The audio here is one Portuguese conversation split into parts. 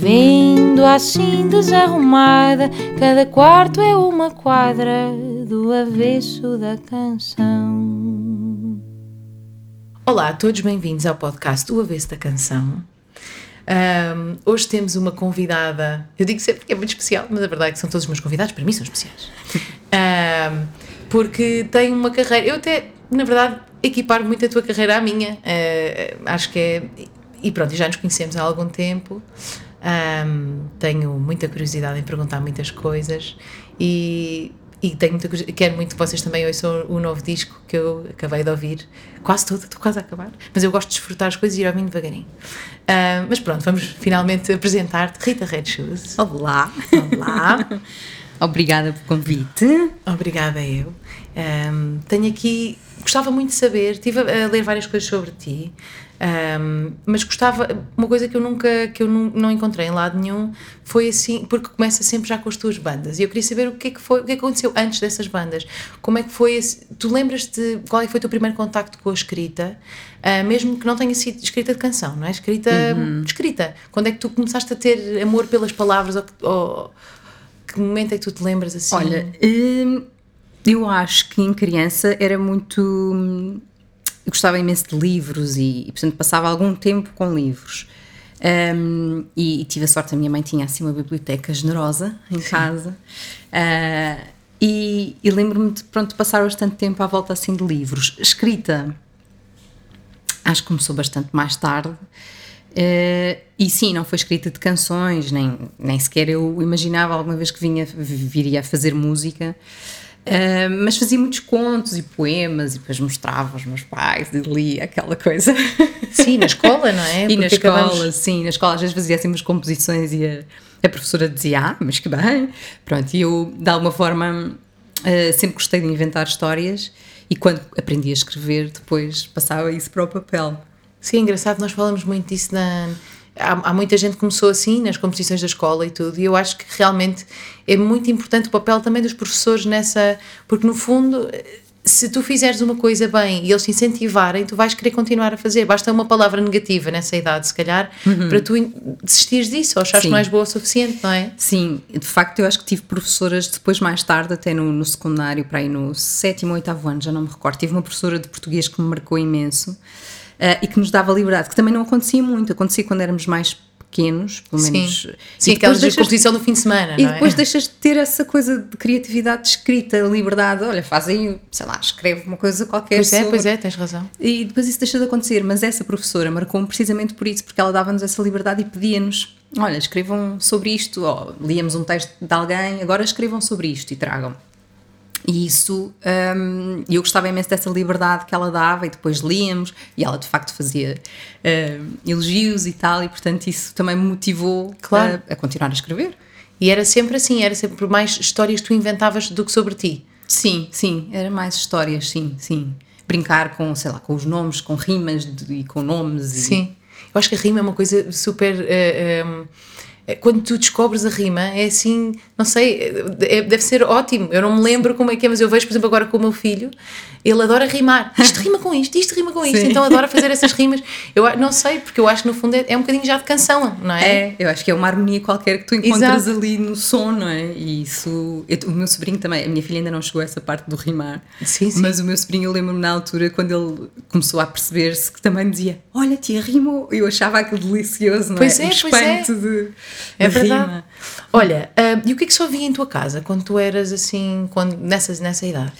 Vendo assim desarrumada, cada quarto é uma quadra do avesso da canção. Olá a todos, bem-vindos ao podcast O Avesso da Canção. Um, hoje temos uma convidada, eu digo sempre que é muito especial, mas a verdade é que são todos os meus convidados, para mim são especiais. Um, porque tem uma carreira, eu até, na verdade, equipar muito a tua carreira à minha. Uh, acho que é. E pronto, já nos conhecemos há algum tempo. Um, tenho muita curiosidade em perguntar muitas coisas e, e tenho muita quero muito que vocês também ouçam o novo disco que eu acabei de ouvir, quase todo, estou quase a acabar, mas eu gosto de desfrutar as coisas e ir ao vinho devagarinho. Mas pronto, vamos finalmente apresentar-te, Rita Red Shoes. Olá! Olá! Obrigada pelo convite. Obrigada eu. Um, tenho aqui, gostava muito de saber, estive a ler várias coisas sobre ti, um, mas gostava, uma coisa que eu nunca, que eu não, não, encontrei em lado nenhum foi assim, porque começa sempre já com as tuas bandas e eu queria saber o que é que foi, o que, é que aconteceu antes dessas bandas, como é que foi, esse, tu lembras-te, qual é foi o teu primeiro contacto com a escrita, uh, mesmo que não tenha sido escrita de canção, não é? Escrita, uhum. escrita, quando é que tu começaste a ter amor pelas palavras ou, ou que momento é que tu te lembras assim? Olha, hum, eu acho que em criança era muito eu gostava imenso de livros e, e, portanto, passava algum tempo com livros. Um, e, e, tive a sorte, a minha mãe tinha assim uma biblioteca generosa em casa. Uh, e, e lembro-me de pronto, passar bastante tempo à volta assim de livros. Escrita, acho que começou bastante mais tarde. Uh, e sim, não foi escrita de canções, nem, nem sequer eu imaginava alguma vez que vinha, viria a fazer música. Uh, mas fazia muitos contos e poemas e depois mostrava aos meus pais e lia aquela coisa. Sim, na escola, não é? e na escola, acabamos... sim, na escola às vezes fazia assim umas composições e a, a professora dizia, ah, mas que bem. Pronto, e eu de alguma forma uh, sempre gostei de inventar histórias e quando aprendi a escrever depois passava isso para o papel. Sim, é engraçado, nós falamos muito disso na há, há, muita gente que começou assim nas competições da escola e tudo, e eu acho que realmente é muito importante o papel também dos professores nessa. Porque no fundo, se tu fizeres uma coisa bem e eles te incentivarem, tu vais querer continuar a fazer. Basta uma palavra negativa nessa idade, se calhar, uhum. para tu desistires disso ou achares que não és boa o suficiente, não é? Sim, de facto, eu acho que tive professoras depois, mais tarde, até no, no secundário, para aí no sétimo ou oitavo ano, já não me recordo. Tive uma professora de português que me marcou imenso e que nos dava liberdade, que também não acontecia muito, acontecia quando éramos mais pequenos, pelo menos. Sim, Sim aquela de composição do fim de semana. E depois é? deixas de ter essa coisa de criatividade de escrita, liberdade. Olha, faz aí, sei lá, escreve uma coisa qualquer. Pois é, pois é, tens razão. E depois isso deixa de acontecer. Mas essa professora marcou-me precisamente por isso, porque ela dava-nos essa liberdade e pedia-nos: olha, escrevam sobre isto, ou líamos um texto de alguém, agora escrevam sobre isto e tragam. E isso, um, eu gostava imenso dessa liberdade que ela dava e depois líamos e ela de facto fazia uh, elogios e tal e portanto isso também me motivou claro. a, a, continuar a escrever. E era sempre assim, era sempre mais histórias que tu inventavas do que sobre ti? Sim, sim, era mais histórias, sim, sim. Brincar com, sei lá, com os nomes, com rimas de, e com nomes. E... Sim, eu acho que a rima é uma coisa super... Uh, eh, um quando tu descobres a rima, é assim, não sei, é, deve ser ótimo. Eu não me lembro como é que é, mas eu vejo, por exemplo, agora com o meu filho, ele adora rimar. Isto rima com isto, isto rima com isto, Sim. então adora fazer essas rimas. Eu não sei, porque eu acho que no fundo é, é, um bocadinho já de canção, não é? É, eu acho que é uma harmonia qualquer que tu encontras Exato. ali no som, não é? E isso. Eu, o meu sobrinho também, a minha filha ainda não chegou a essa parte do rimar, sim, sim. mas o meu sobrinho, eu lembro-me na altura, quando ele começou a perceber-se que também dizia: Olha, tia, rimou. Eu achava aquilo delicioso, não pois é? é o espanto é. de. É verdade. Rima. Olha, uh, e o que é que só havia em tua casa quando tu eras assim, quando, nessa, nessa idade?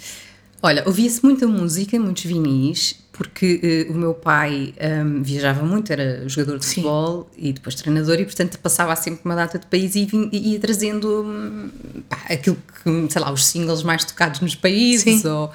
Olha, ouvia-se muita música, muitos vinis, porque uh, o meu pai um, viajava muito, era jogador de Sim. futebol e depois treinador, e portanto passava sempre uma data de país e ia trazendo um, pá, aquilo que, sei lá, os singles mais tocados nos países. Ou, uh,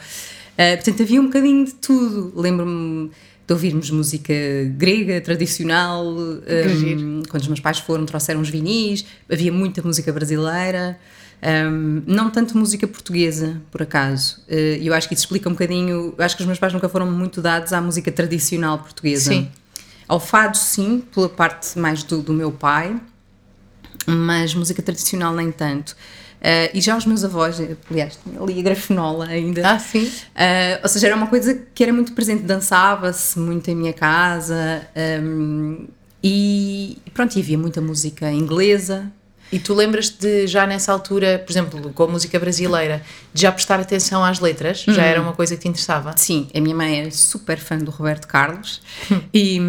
portanto havia um bocadinho de tudo. Lembro-me de ouvirmos música grega, tradicional. Um, quando os meus pais foram, trouxeram os vinis, havia muita música brasileira. Um, não tanto música portuguesa, por acaso. Uh, eu acho que isso explica um bocadinho. Eu acho que os meus pais nunca foram muito dados à música tradicional portuguesa. Sim. Ao fado, sim, pela parte mais do, do meu pai, mas música tradicional nem tanto. Uh, e já os meus avós, aliás, tinha ali a grafenola ainda. Ah, sim. Uh, ou seja, era uma coisa que era muito presente, dançava-se muito em minha casa. Um, e pronto, e havia muita música inglesa, e tu lembras-te de já nessa altura, por exemplo, com a música brasileira, de já prestar atenção às letras? Já era uma coisa que te interessava? Sim, a minha mãe era super fã do Roberto Carlos e,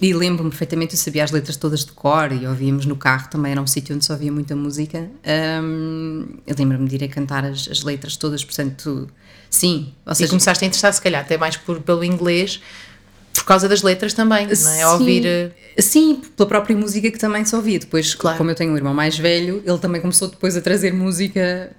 e lembro-me perfeitamente, eu sabia as letras todas de cor e ouvíamos no carro, também era um sítio onde só havia muita música. Um, eu lembro-me de ir a cantar as, as letras todas, portanto, sim. Ou seja, e começaste a interessar, se calhar, até mais por, pelo inglês por causa das letras também, não é? Sim, Ouvir. Eh, sim, pela própria música que também se ouvia. Depois, claro. como eu tenho um irmão mais velho, ele também começou depois a trazer música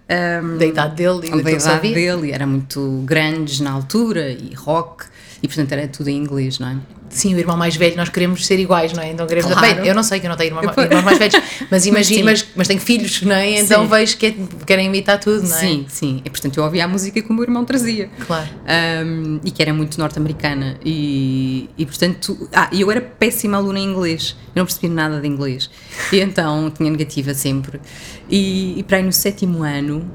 um, da idade dele e da idade dele, e era muito grande na altura e rock, e portanto era tudo em inglês, não é? Sim, o irmão mais velho, nós queremos ser iguais, não é? Então queremos. Claro. Bem, eu não sei que eu não tenho irmãos, irmãos mais velhos, mas imagino, mas, mas tenho filhos, não é? Então sim. vejo que é, querem imitar tudo, não é? Sim, sim. E portanto eu ouvia a música que o meu irmão trazia. Claro. Um, e que era muito norte-americana. E, e portanto. Ah, eu era péssima aluna em inglês. Eu não percebia nada de inglês. E então tinha negativa sempre. E, e para aí no sétimo ano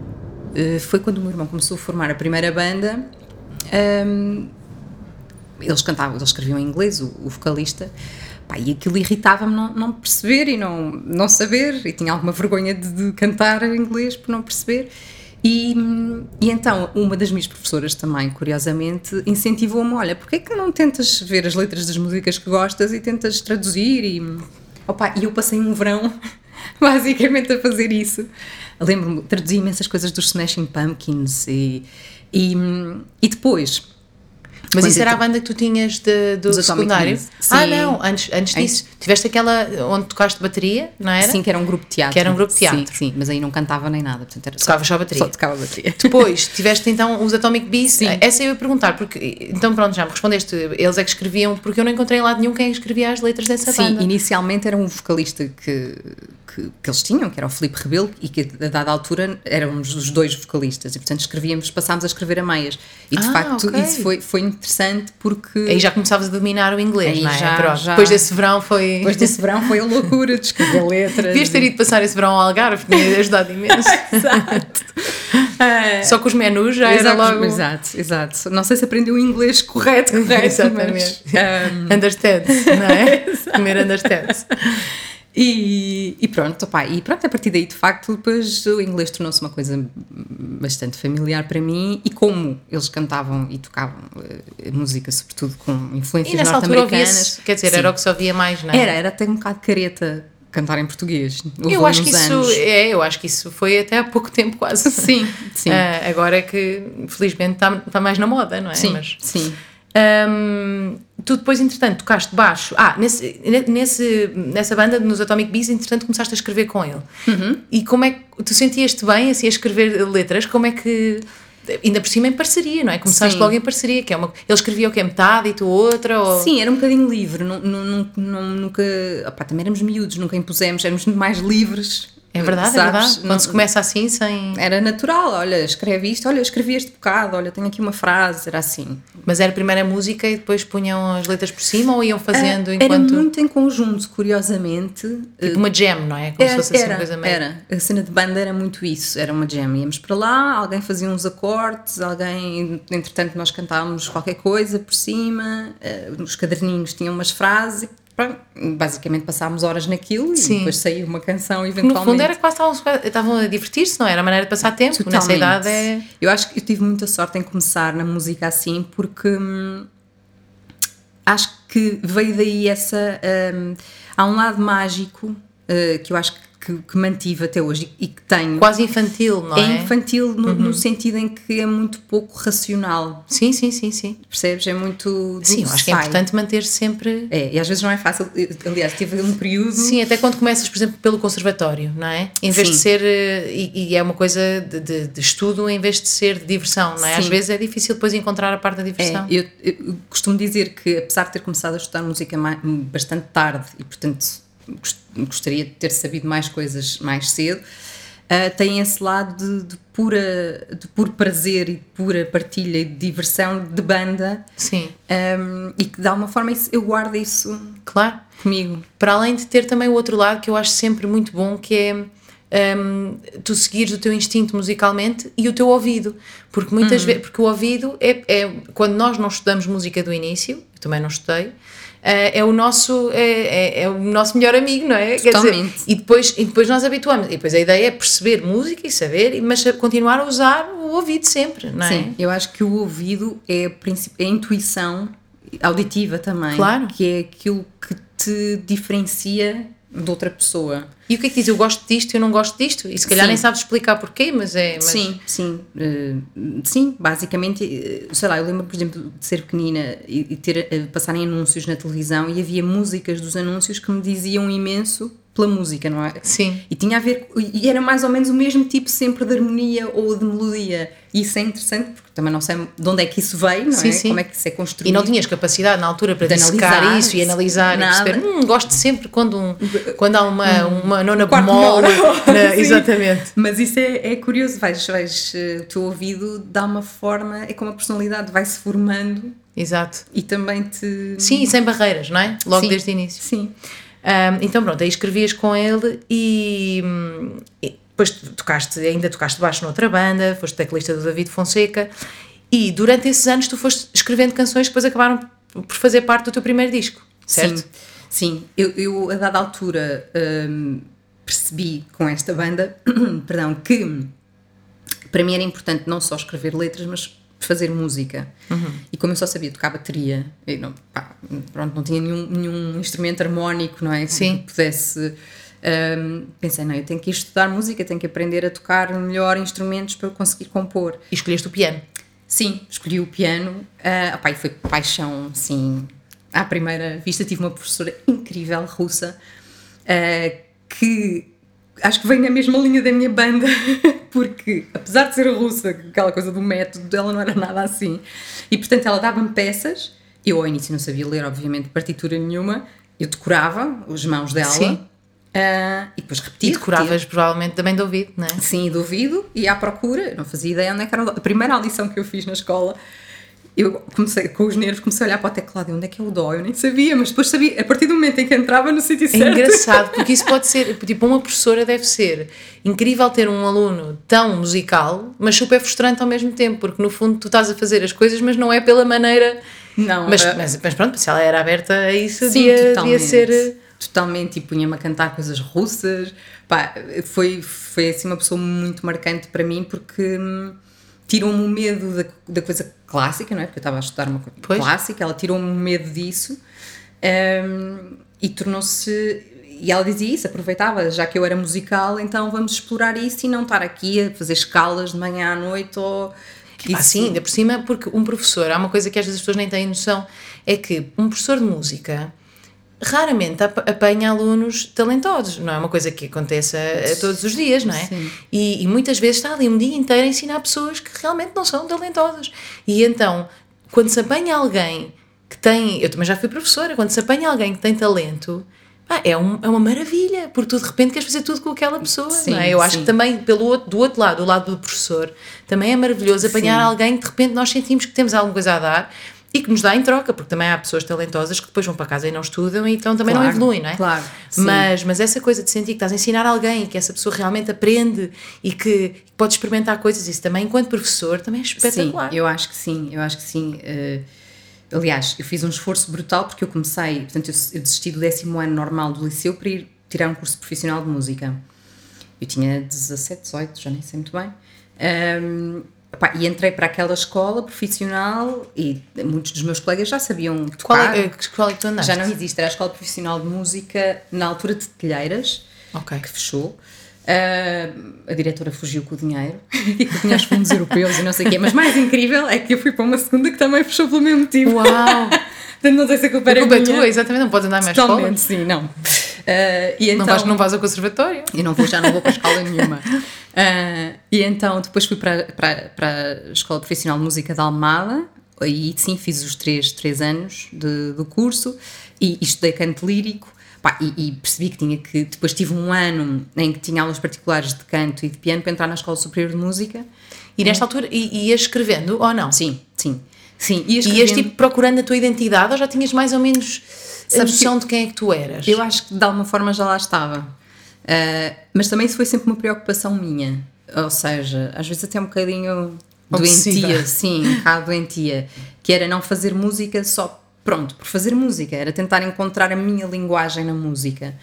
uh, foi quando o meu irmão começou a formar a primeira banda. Um, eles cantavam, eles escreviam em inglês, o, o vocalista, pá, e aquilo irritava-me não, não perceber e não, não saber, e tinha alguma vergonha de, de cantar em inglês por não perceber. E, e, então, uma das minhas professoras também, curiosamente, incentivou-me: olha, porquê é que não tentas ver as letras das músicas que gostas e tentas traduzir? E, opa, e eu passei um verão, basicamente, a fazer isso. Lembro-me, traduzi imensas coisas dos Smashing Pumpkins e, e, e depois mas isso era a banda que tu tinhas de, do secundário? Ah, não, antes, antes disso. Tiveste aquela onde tocaste bateria, não era? Sim, que era um grupo de teatro. Que era um grupo de teatro. Sim, sim mas aí não cantava nem nada. Portanto, era Tocava só, só bateria. Só tocava bateria. Depois, tiveste então os Atomic Beats. Sim. Essa eu ia perguntar, porque. Então pronto, já me respondeste. Eles é que escreviam, porque eu não encontrei lado nenhum quem escrevia as letras dessa sim, banda. Sim, inicialmente era um vocalista que que, que, eles tinham, que era o Filipe Rebelo, e que a dada altura éramos os dois vocalistas, e portanto escrevíamos, passámos a escrever a meias. E de ah, facto okay. isso foi, foi interessante porque. Aí já começavas a dominar o inglês, Aí não é? Já, já, Depois desse verão foi. Depois desse verão foi a loucura de escrever letras. Devias ter ido passar esse verão ao Algarve, tinha ajudado imenso. Exato. Só com os menus já exato, era logo. Exato, exato. Não sei se aprendeu o inglês correto, correto. Exatamente. Mas, um... Understand, não é? Primeiro understand. E, e, pronto, opa, e pronto, a partir daí de facto depois o inglês tornou-se uma coisa bastante familiar para mim e como eles cantavam e tocavam uh, música sobretudo com influências norte-americanas. Quer dizer, sim. era o que se ouvia mais, não é? Era, era até um bocado careta cantar em português. Eu acho que isso anos. é, eu acho que isso foi até há pouco tempo quase. Sim, sim. Uh, agora é que felizmente está, está mais na moda, não é? Sim, Mas, sim. Um, tu depois, entretanto, tocaste baixo. Ah, nesse, nesse, nessa banda, nos Atomic Beats, entretanto, começaste a escrever com ele. Uhum. E como é que tu sentias-te bem assim a escrever letras? Como é que. Ainda por cima em parceria, não é? Começaste Sim. logo em parceria, que é uma. Ele escrevia o que é metade e tu outra? Ou... Sim, era um bocadinho livre. Não, não, não, nunca. Opá, também éramos miúdos, nunca impusemos, éramos mais livres é verdade, Sabes? é verdade. Quando não, se começa assim, sem. Era natural, olha, escreve isto, olha, escrevi este bocado, olha, tenho aqui uma frase, era assim. Mas era a primeira música e depois punham as letras por cima ou iam fazendo uh, enquanto. Era muito em conjunto, curiosamente. Tipo uma jam, não é? Como era, se fosse assim era, coisa meio. Era, a cena de banda era muito isso, era uma jam. Íamos para lá, alguém fazia uns acordes, alguém, entretanto, nós cantávamos qualquer coisa por cima, uh, os caderninhos tinham umas frases pronto, basicamente passámos horas naquilo Sim. e depois saiu uma canção eventualmente. No fundo era que estavam, estavam a divertir-se, não era a maneira de passar tempo. Totalmente. Nessa idade é. Eu acho que eu tive muita sorte em começar na música assim porque hum, acho que veio daí essa. Hum, há um lado mágico uh, que eu acho que que, que mantive até hoje e que tenho. Quase infantil, não é? É infantil no, no sentido em que é muito pouco racional, Sim, sim, sim, sim. percebes? É muito. Sim, eu acho que é importante manter sempre. É, e às vezes não é fácil. Aliás, tive um período. Sim, até quando começas, por exemplo, pelo conservatório, não é? Em vez de Sim. ser. eh, E, e é uma coisa de, de- de estudo em vez de ser de diversão, não é? Às Sim. vezes é difícil depois encontrar a parte da É, diversão. eu, eu costumo dizer que, apesar de ter começado a estudar música bastante tarde e, portanto, gostaria de ter sabido mais coisas mais cedo, ah, tem esse lado de, de pura, de puro prazer e de pura partilha e de diversão de banda Sim, ahm, e que, de alguma forma, isso, eu guardo isso claro. comigo. Para além de ter também o outro lado que eu acho sempre muito bom, que é hum, tu seguires o teu instinto musicalmente e o teu ouvido. Porque muitas vezes, porque o ouvido é, é quando nós não estudamos música do início, eu também não estudei. eh, É o, nosso, é, é, é o nosso melhor amigo, não é? Quer dizer, Totalmente. e, depois, e depois nós habituamos. E depois a ideia é perceber música e saber, mas continuar a usar o ouvido sempre, não é? Sim, eu acho que o ouvido é a, é a intuição auditiva também, Claro. que é aquilo que te diferencia de outra pessoa. E o que é que diz? Eu gosto disto, eu não gosto disto. E se calhar Sim. nem sabes explicar porquê, mas é. Mas, Sim, sim. eh, sim, basicamente, eh, sei lá, eu lembro, por exemplo, de ser pequenina e, ter, eh, passarem anúncios na televisão e havia músicas dos anúncios que me diziam imenso pela música, não é? Sim. E tinha a ver, e era mais ou menos o mesmo tipo sempre de harmonia ou de melodia. E isso é interessante porque também não sei de onde é que isso veio, não Sim, é? sim. Como é que isso é construído. E não tinhas capacidade na altura para analisar, isso e analisar nada. e perceber. Hum, gosto sempre quando, um, quando há uma, uma nona bemol. na- exatamente. Mas isso é, é curioso, vais, vais, eh, o teu ouvido dá uma forma, é como a personalidade vai-se formando Exato. e também te. Sim, e sem barreiras, não é? Logo Sim. desde o início. Sim. Ahm, então pronto, aí escrevias com ele e, e depois tocaste, ainda tocaste baixo noutra banda, foste teclista do David Fonseca e durante esses anos tu foste escrevendo canções que depois acabaram por fazer parte do teu primeiro disco, certo? Sim, sim. Eu, eu a dada altura percebi com esta banda, perdão, que para mim era importante não só escrever letras, mas fazer música. Uhum. E como eu só sabia tocar bateria, não, pá, pronto, não tinha nenhum, nenhum instrumento harmónico, não é? Que Sim. pudesse. hum, pensei, não, eu tenho que ir estudar música, tenho que aprender a tocar melhor instrumentos para eu conseguir compor. E escolheste o piano. Sim, escolhi o piano. Uh, opá, e foi paixão, sim. À primeira vista tive uma professora incrível, russa, uh, que acho que vem na mesma linha da minha banda, porque apesar de ser russa, aquela coisa do método dela não era nada assim. E portanto ela dava-me peças, eu ao início não sabia ler, obviamente, partitura nenhuma, eu decorava as mãos dela. Sim. uh, e depois repetia. E repetia. decoravas provavelmente também de ouvido, não é? Sim, do ouvido e à procura. Eu não fazia ideia onde é que era. A primeira audição que eu fiz na escola, eu comecei, com os nervos, comecei a olhar para o teclado e onde é que é o dó? Eu nem sabia, mas depois sabia, a partir do momento em que entrava no sítio É certo. engraçado, porque isso pode ser, tipo, uma professora deve ser incrível ter um aluno tão musical, mas super frustrante ao mesmo tempo, porque no fundo tu estás a fazer as coisas, mas não é pela maneira. Não, Mas, ah, mas, mas pronto, se ela era aberta a isso, Sim, devia, devia ser. Totalmente, e punha-me a cantar coisas russas. Pá, foi, foi assim uma pessoa muito marcante para mim porque hum, tirou-me o medo da, da coisa clássica, não é? Porque eu estava a estudar uma coisa Pois. clássica, ela tirou-me o medo disso hum, e tornou-se. E ela dizia isso, aproveitava, já que eu era musical, então vamos explorar isso e não estar aqui a fazer escalas de manhã à noite ou. Ah, sim, ainda por cima, porque um professor, há uma coisa que às vezes as pessoas nem têm noção, é que um professor de música raramente ap- apanha alunos talentosos, não é uma coisa que aconteça a todos os dias, não é? E, e muitas vezes está ali um dia inteiro a ensinar pessoas que realmente não são talentosas. E então, quando se apanha alguém que tem. Eu também já fui professora, quando se apanha alguém que tem talento. pá, é, um- é uma maravilha, porque tu de repente queres fazer tudo com aquela pessoa, Sim, não é? Eu acho sim. que também pelo outro, do outro lado, do lado do professor, também é maravilhoso apanhar Sim. alguém que de repente nós sentimos que temos alguma coisa a dar e que nos dá em troca, porque também há pessoas talentosas que depois vão para casa e não estudam e então também não Claro, evoluem, não é? claro, sim. Mas, mas essa coisa de sentir que estás a ensinar alguém, que essa pessoa realmente aprende e que, pode experimentar coisas, isso também, enquanto professor, também é espetacular. Sim, eu acho que sim, eu acho que sim. Eh, aliás, eu fiz um esforço brutal porque eu comecei, portanto, eu, eu desisti do décimo ano normal do liceu para ir tirar um curso profissional de música. Eu tinha 17, 18, já nem sei muito bem. Ahm, pá, e entrei para aquela escola profissional e muitos dos meus colegas já sabiam Qual é, que escola é que tu andaste? Já não existe, era a Escola Profissional de Música na altura de Telheiras. Ok. que fechou. Ah, a diretora fugiu com o dinheiro e que tinha os fundos europeus e não sei o quê. Mas mais incrível é que eu fui para uma segunda que também fechou pelo mesmo motivo. Uau! Portanto, não sei se a culpa A era culpa é minha. tua, exatamente, não podes andar mais escola. Sim, não. Ah, e então, Não, vais, não vais ao conservatório. eu não vou, já não vou para escola nenhuma. Ah, e então depois fui para, para, para a Escola Profissional de Música de Almada, e sim, fiz os três, três anos de, do curso e, e estudei canto lírico. Pá, e, e percebi que tinha que. Depois tive um ano em que tinha aulas particulares de canto e de piano para entrar na Escola Superior de Música. E nesta altura, i- ias escrevendo ou não? Sim, sim. Sim, ia ias escrevendo- tipo procurando a tua identidade ou já tinhas mais ou menos Sabes noção de quem é que tu eras? Eu acho que de alguma forma já lá estava. Ah, mas também isso foi sempre uma preocupação minha. Ou seja, às vezes até um bocadinho Obsessiva. doentia, sim, um bocado doentia, que era não fazer música só pronto, por fazer música, era tentar encontrar a minha linguagem na música.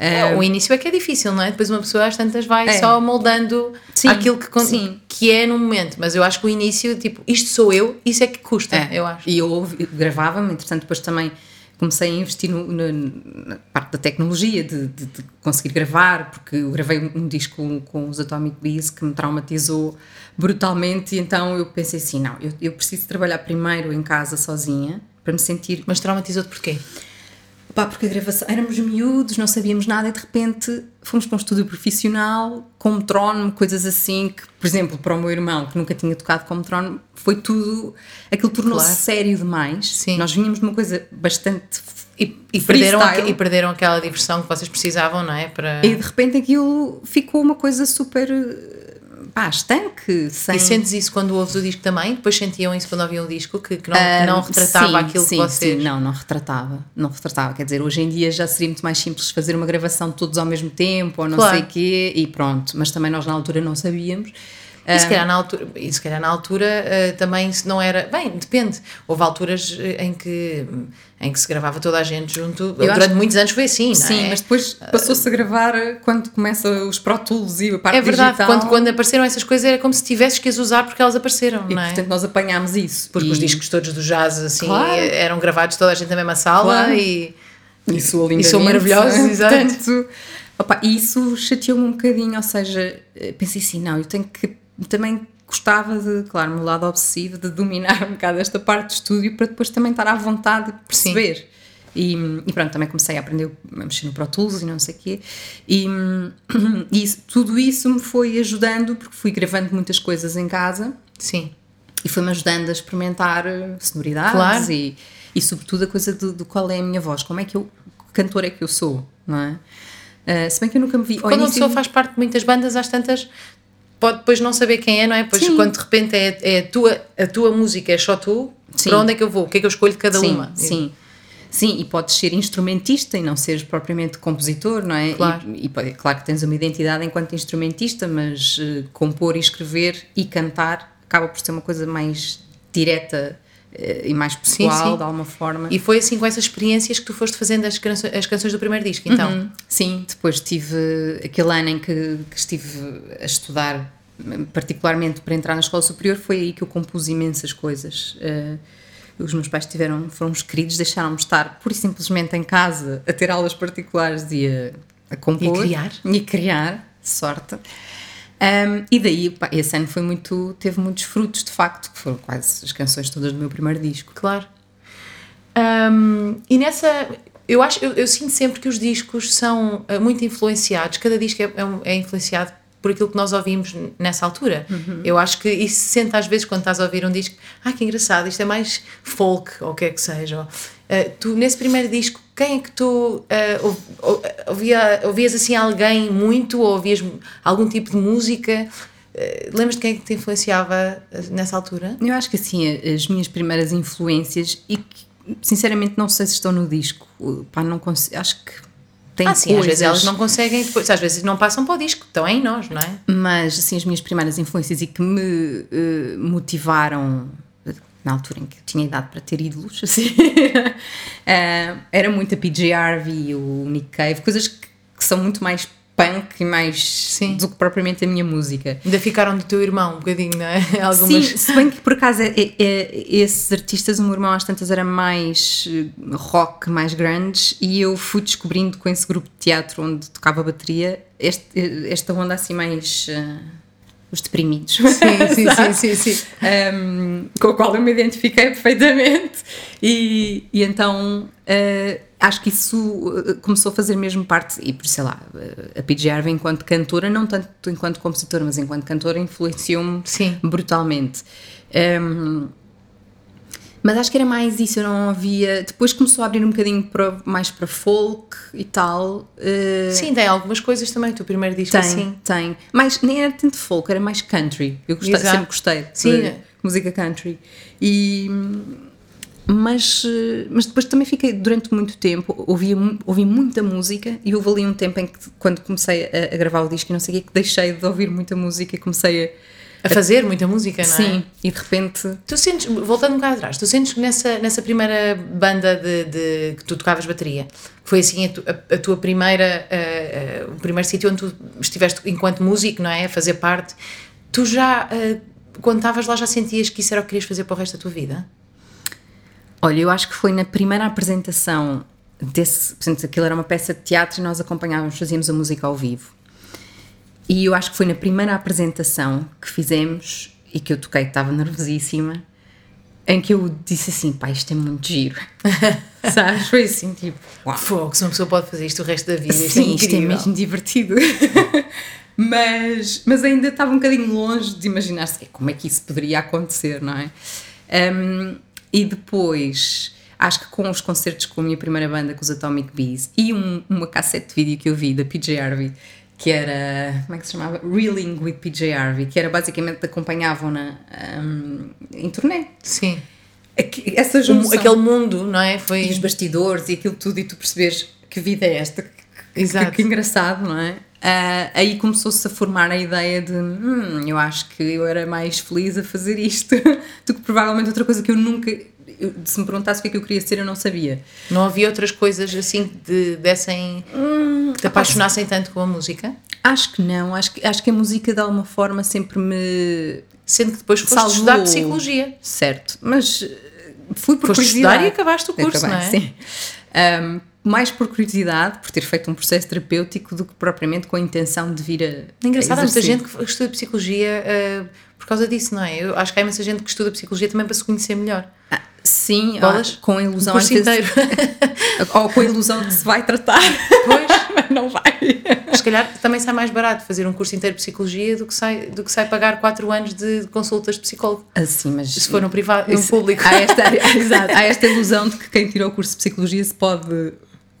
É, o início é que é difícil, não é? Depois uma pessoa às tantas vai É. só moldando Sim, aquilo que, sim. que é no momento. Mas eu acho que o início, tipo, isto sou eu, isso é que custa, É, eu acho. E eu gravava-me, entretanto, depois também comecei a investir no- no- na parte da tecnologia, de, de- de conseguir gravar, porque eu gravei um, disco com os Atomic Bees que me traumatizou brutalmente, e então eu pensei assim: não, eu, eu preciso trabalhar primeiro em casa sozinha para me sentir Mas traumatizou-te porquê? Pá, porque a gravação, éramos miúdos, não sabíamos nada e de repente fomos para um estúdio profissional com metrónomo, coisas assim que, por exemplo, para o meu irmão que nunca tinha tocado com metrónomo, foi tudo, aquilo tornou-se Claro. sério demais. Sim. Nós vínhamos de uma coisa bastante E, e perderam, e perderam aquela diversão que vocês precisavam, não é? Para... E de repente aquilo ficou uma coisa super, pá, estanque, sem... E sentes isso quando ouves o disco também? Depois sentiam isso quando ouviam o disco? Que, que não, que não Ah, retratava sim, aquilo sim, que vocês... Sim, não, não retratava. Não retratava. Quer dizer, hoje em dia já seria muito mais simples fazer uma gravação todos ao mesmo tempo ou não Claro. sei o quê e pronto. Mas também nós na altura não sabíamos. E se calhar na altura, e se calhar na altura eh, também se não era. Bem, depende. Houve alturas eh, em que, em que se gravava toda a gente junto. acho Durante muitos anos foi assim, não Sim, é? mas depois passou-se a gravar quando começa os Pro Tools e a parte É verdade, digital. quando, quando apareceram essas coisas era como se tivesses que as usar porque elas apareceram, E não é? portanto nós apanhámos isso. porque e, os discos todos do jazz assim Claro. eh, eram gravados toda a gente na mesma sala Claro. e. e sou E são maravilhosos, exato. Portanto, opa, isso chateou-me um bocadinho, ou seja, eh, pensei assim, não, eu tenho que também gostava de, claro, meu lado obsessivo, de dominar um bocado esta parte do estúdio para depois também estar à vontade de perceber. E, e pronto, também comecei a aprender a mexer no Pro Tools e não sei o quê. E, e isso- tudo isso me foi ajudando, porque fui gravando muitas coisas em casa Sim. e foi-me ajudando a experimentar eh, sonoridades Claro. e, e sobretudo a coisa do, do qual é a minha voz, como é que eu, que cantor é que eu sou, não é? Eh, se bem que eu nunca me vi. Quando início- pessoa faz parte de muitas bandas, às tantas pode depois não saber quem é, não é? Pois Sim. quando de repente é, é a, tua, a tua música, é só tu, Sim. para onde é que eu vou? O que é que eu escolho de cada sim, uma? Sim. Sim, e podes ser instrumentista e não seres propriamente compositor, não é? Claro. E, e pode- claro que tens uma identidade enquanto instrumentista, mas eh, compor e escrever e cantar acaba por ser uma coisa mais direta e mais pessoal, sim. de alguma forma. E foi assim com essas experiências que tu foste fazendo as, canções- as canções do primeiro disco, então. Uhum. Sim, depois tive aquele ano em que, que estive a estudar, particularmente para entrar na escola superior, foi aí que eu compus imensas coisas. Eh, os meus pais tiveram, foram os queridos, deixaram-me estar pura e simplesmente em casa a ter aulas particulares e a, a compor. E a criar. E a criar, sorte. Um, e daí, pá, esse ano foi muito, teve muitos frutos, de facto, que foram quase as canções todas do meu primeiro disco. Claro. Hum, e nessa. Eu, acho, eu, eu sinto sempre que os discos são eh, muito influenciados, cada disco é, é um- é influenciado por aquilo que nós ouvimos nessa altura. Eu acho que isso se sente às vezes quando estás a ouvir um disco, ah, que engraçado, isto é mais folk, ou o que é que seja. Eh, tu, nesse primeiro disco, quem é que tu eh, ou- ou- ouvia, ouvias assim alguém muito, ou ouvias algum tipo de música? Eh, Lembras de quem é que te influenciava nessa altura? Eu acho que assim, as minhas primeiras influências, e que sinceramente não sei se estão no disco, pá, não consigo, acho que tem Ah, sim, às vezes elas não conseguem, depois, às vezes não passam para o disco, estão em nós, não é? mas assim, as minhas primeiras influências e que me eh, motivaram na altura em que eu tinha idade para ter ídolos, assim, eh, era muito a PJ Harvey, o Nick Cave, coisas que, que são muito mais punk e mais Sim. do que propriamente a minha música. Ainda ficaram do teu irmão um bocadinho, não é? Algumas... Sim, se bem que por acaso é- é- é- esses artistas, o meu irmão às tantas era mais eh, rock, mais grandes, e eu fui descobrindo com esse grupo de teatro onde tocava bateria este- eh, esta onda assim mais. eh, os deprimidos. Sim, sim, sim, sim, sim. um, com a qual eu me identifiquei perfeitamente e, e então uh, acho que isso uh, começou a fazer mesmo parte e por sei lá uh, a PJ Harvey enquanto cantora não tanto enquanto compositora mas enquanto cantora influenciou-me brutalmente Um, mas acho que era mais isso, eu não havia. Depois começou a abrir um bocadinho para, mais para folk e tal. uh, Sim, tem algumas coisas também. O teu primeiro disco tem, assim. tem. Mas nem era tanto folk, era mais country. Eu Exato. sempre gostei Sim. de música country. E, mas, mas depois também fiquei durante muito tempo, ouvia, mu- ouvi muita música e houve ali um tempo em que quando comecei a, a gravar o disco e não sei o que, deixei de ouvir muita música e comecei a. A fazer muita música, não é? Sim, e de repente. Tu sentes, voltando um bocado atrás, tu sentes que nessa, nessa primeira banda de, de- que tu tocavas bateria, foi assim a, tu- a- a tua primeira, eh, eh, o primeiro sítio onde tu estiveste enquanto músico, não é? A fazer parte, tu já, eh, quando estavas lá, já sentias que isso era o que querias fazer para o resto da tua vida? Olha, eu acho que foi na primeira apresentação desse. Portanto, aquilo era uma peça de teatro e nós acompanhávamos, fazíamos a música ao vivo. E eu acho que foi na primeira apresentação que fizemos e que eu toquei, que estava nervosíssima, em que eu disse assim: pá, isto é muito giro. Sabes? Foi assim, tipo, uau. Fogo, se uma pessoa pode fazer isto o resto da vida, isto é Sim, isto é mesmo divertido. mas, mas ainda estava um bocadinho longe de imaginar-se como é que isso poderia acontecer, não é? Um, e depois, acho que com os concertos com a minha primeira banda, com os Atomic Bees, e um- uma cassete de vídeo que eu vi da PJ Harvey, que era, como é que se chamava? Reeling with PJ Harvey, que era basicamente acompanhavam-na um, em turnê. Sim. Aqui- Essa junção aquele mundo, não é? Foi. e os bastidores e aquilo tudo, e tu percebes que vida é esta, que, que- Exato. que engraçado, não é? Ah, aí começou-se a formar a ideia de hum, eu acho que eu era mais feliz a fazer isto do que provavelmente outra coisa que eu nunca. eu- se me perguntasse o que é que eu queria ser, eu não sabia. Não havia outras coisas assim que te dessem. Hum, que te apaixonassem tanto com a música? Acho que não, acho que, acho que a música de alguma forma sempre me. Sendo que depois foste Salvou. estudar psicologia. Certo, mas fui por Foste curiosidade. estudar e acabaste o curso, Acabei, não é? Sim. Ahm, mais por curiosidade, por ter feito um processo terapêutico, do que propriamente com a intenção de vir a. É engraçado, há muita gente que estuda psicologia ah, por causa disso, não é? Eu acho que há imensa gente que estuda psicologia também para se conhecer melhor. Ah, sim, ah, com a ilusão às vezes- ou com a ilusão de se vai tratar. Pois. Mas não vai. Se calhar também sai mais barato fazer um curso inteiro de psicologia do que sai, do que sai pagar 4 anos de consultas de psicólogo. Assim, mas. Se for no privado, no público. Há esta, exato, há esta ilusão de que quem tirou o curso de psicologia se pode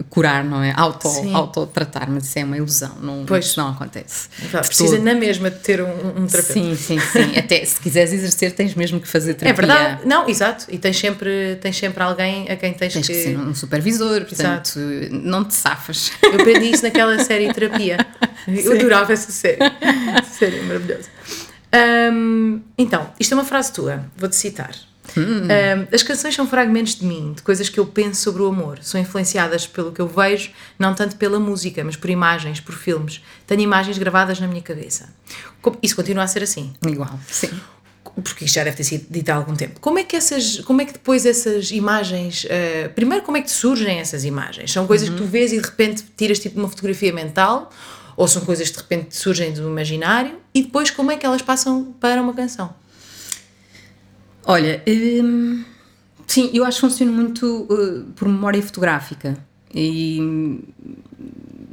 curar, não é? Auto, Sim. autotratar, mas isso é uma ilusão, não, Pois. isso não acontece. De Precisa todo. na mesma de ter um, um terapeuta. Sim, sim, sim. Até se quiseres exercer, tens mesmo que fazer É terapia. verdade, não, exato. E tens sempre, tens sempre alguém a quem tens, Tens que ser um supervisor, portanto, não te safas. Eu aprendi isso naquela série Terapia. Eu adorava essa série. série maravilhosa. Hum, então, isto é uma frase tua, vou-te citar. Hum, as canções são fragmentos de mim, de coisas que eu penso sobre o amor. São influenciadas pelo que eu vejo, não tanto pela música, mas por imagens, por filmes. Tenho imagens gravadas na minha cabeça. Isso continua a ser assim Igual, sim. porque isto já deve ter sido dito há algum tempo. Como é que essas, como é que depois essas imagens, eh, primeiro como é que surgem essas imagens? São coisas que tu vês e de repente tiras tipo uma fotografia mental, ou são coisas que de repente surgem do imaginário, e depois como é que elas passam para uma canção? Olha, hum, sim, eu acho que funciona muito uh, por memória fotográfica. E,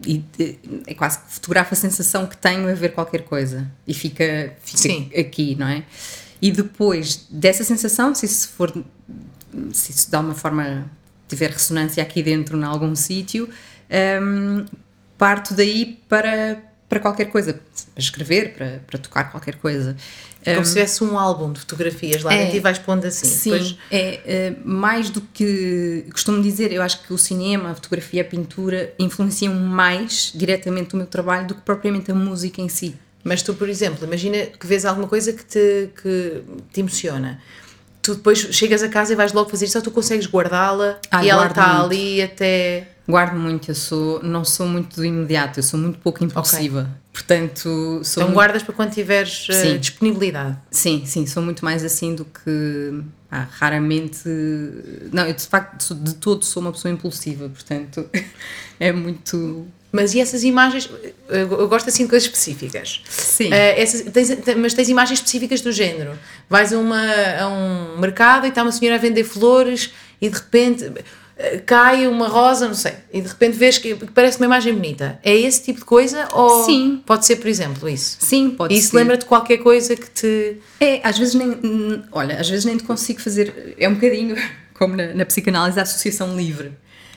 e, eh, é quase que fotografo a sensação que tenho a ver qualquer coisa e fica, fica aqui, não é? E depois dessa sensação, se isso for, se isso de alguma forma tiver ressonância aqui dentro, em algum sítio, hum, parto daí para, para qualquer coisa, para escrever, para, para tocar qualquer coisa. Como se tivesse um álbum de fotografias lá É. dentro e vais pondo assim. Sim, Depois, é, é, mais do que costumo dizer, eu acho que o cinema, a fotografia, a pintura influenciam mais diretamente o meu trabalho do que propriamente a música em si. mas tu, por exemplo, imagina que vês alguma coisa que te, que te emociona. Tu depois chegas a casa e vais logo fazer isso, ou tu consegues guardá-la Ah, e ela está ali até. Guardo muito, eu sou, não sou muito do imediato, eu sou muito pouco impulsiva. Portanto, sou Então muito- guardas para quando tiveres eh, Sim. disponibilidade. Sim, sim, sou muito mais assim do que pá, raramente. Não, eu de facto sou- de todo sou uma pessoa impulsiva, portanto é muito. Mas e essas imagens? Eu eu gosto assim de coisas específicas. Sim. Eh, essas- tens- te- mas tens imagens específicas do género. Vais a, uma, a um mercado e está uma senhora a vender flores e de repente eh, cai uma rosa, não sei, e de repente vês que parece uma imagem bonita. É esse tipo de coisa? Ou Sim. pode ser, por exemplo, isso? Sim, pode isso ser. lembra-te de qualquer coisa que te. É, às vezes nem. Olha, às vezes nem te consigo fazer. É um bocadinho como na, na psicanálise a associação livre. É-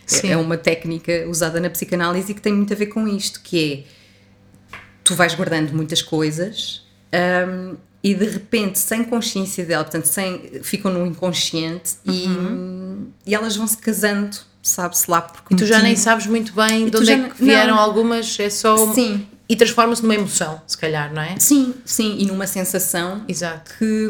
Sim. É uma técnica usada na psicanálise e que tem muito a ver com isto, que é tu vais guardando muitas coisas hum, e de repente, sem consciência dela, portanto, sem, ficam no inconsciente e, e elas vão se casando, sabe-se lá porque Tu já nem sabes muito bem de onde é que vieram não. algumas, é só. Sim. E transforma-se numa emoção, se calhar, não é? Sim, sim, e numa sensação Exato. que,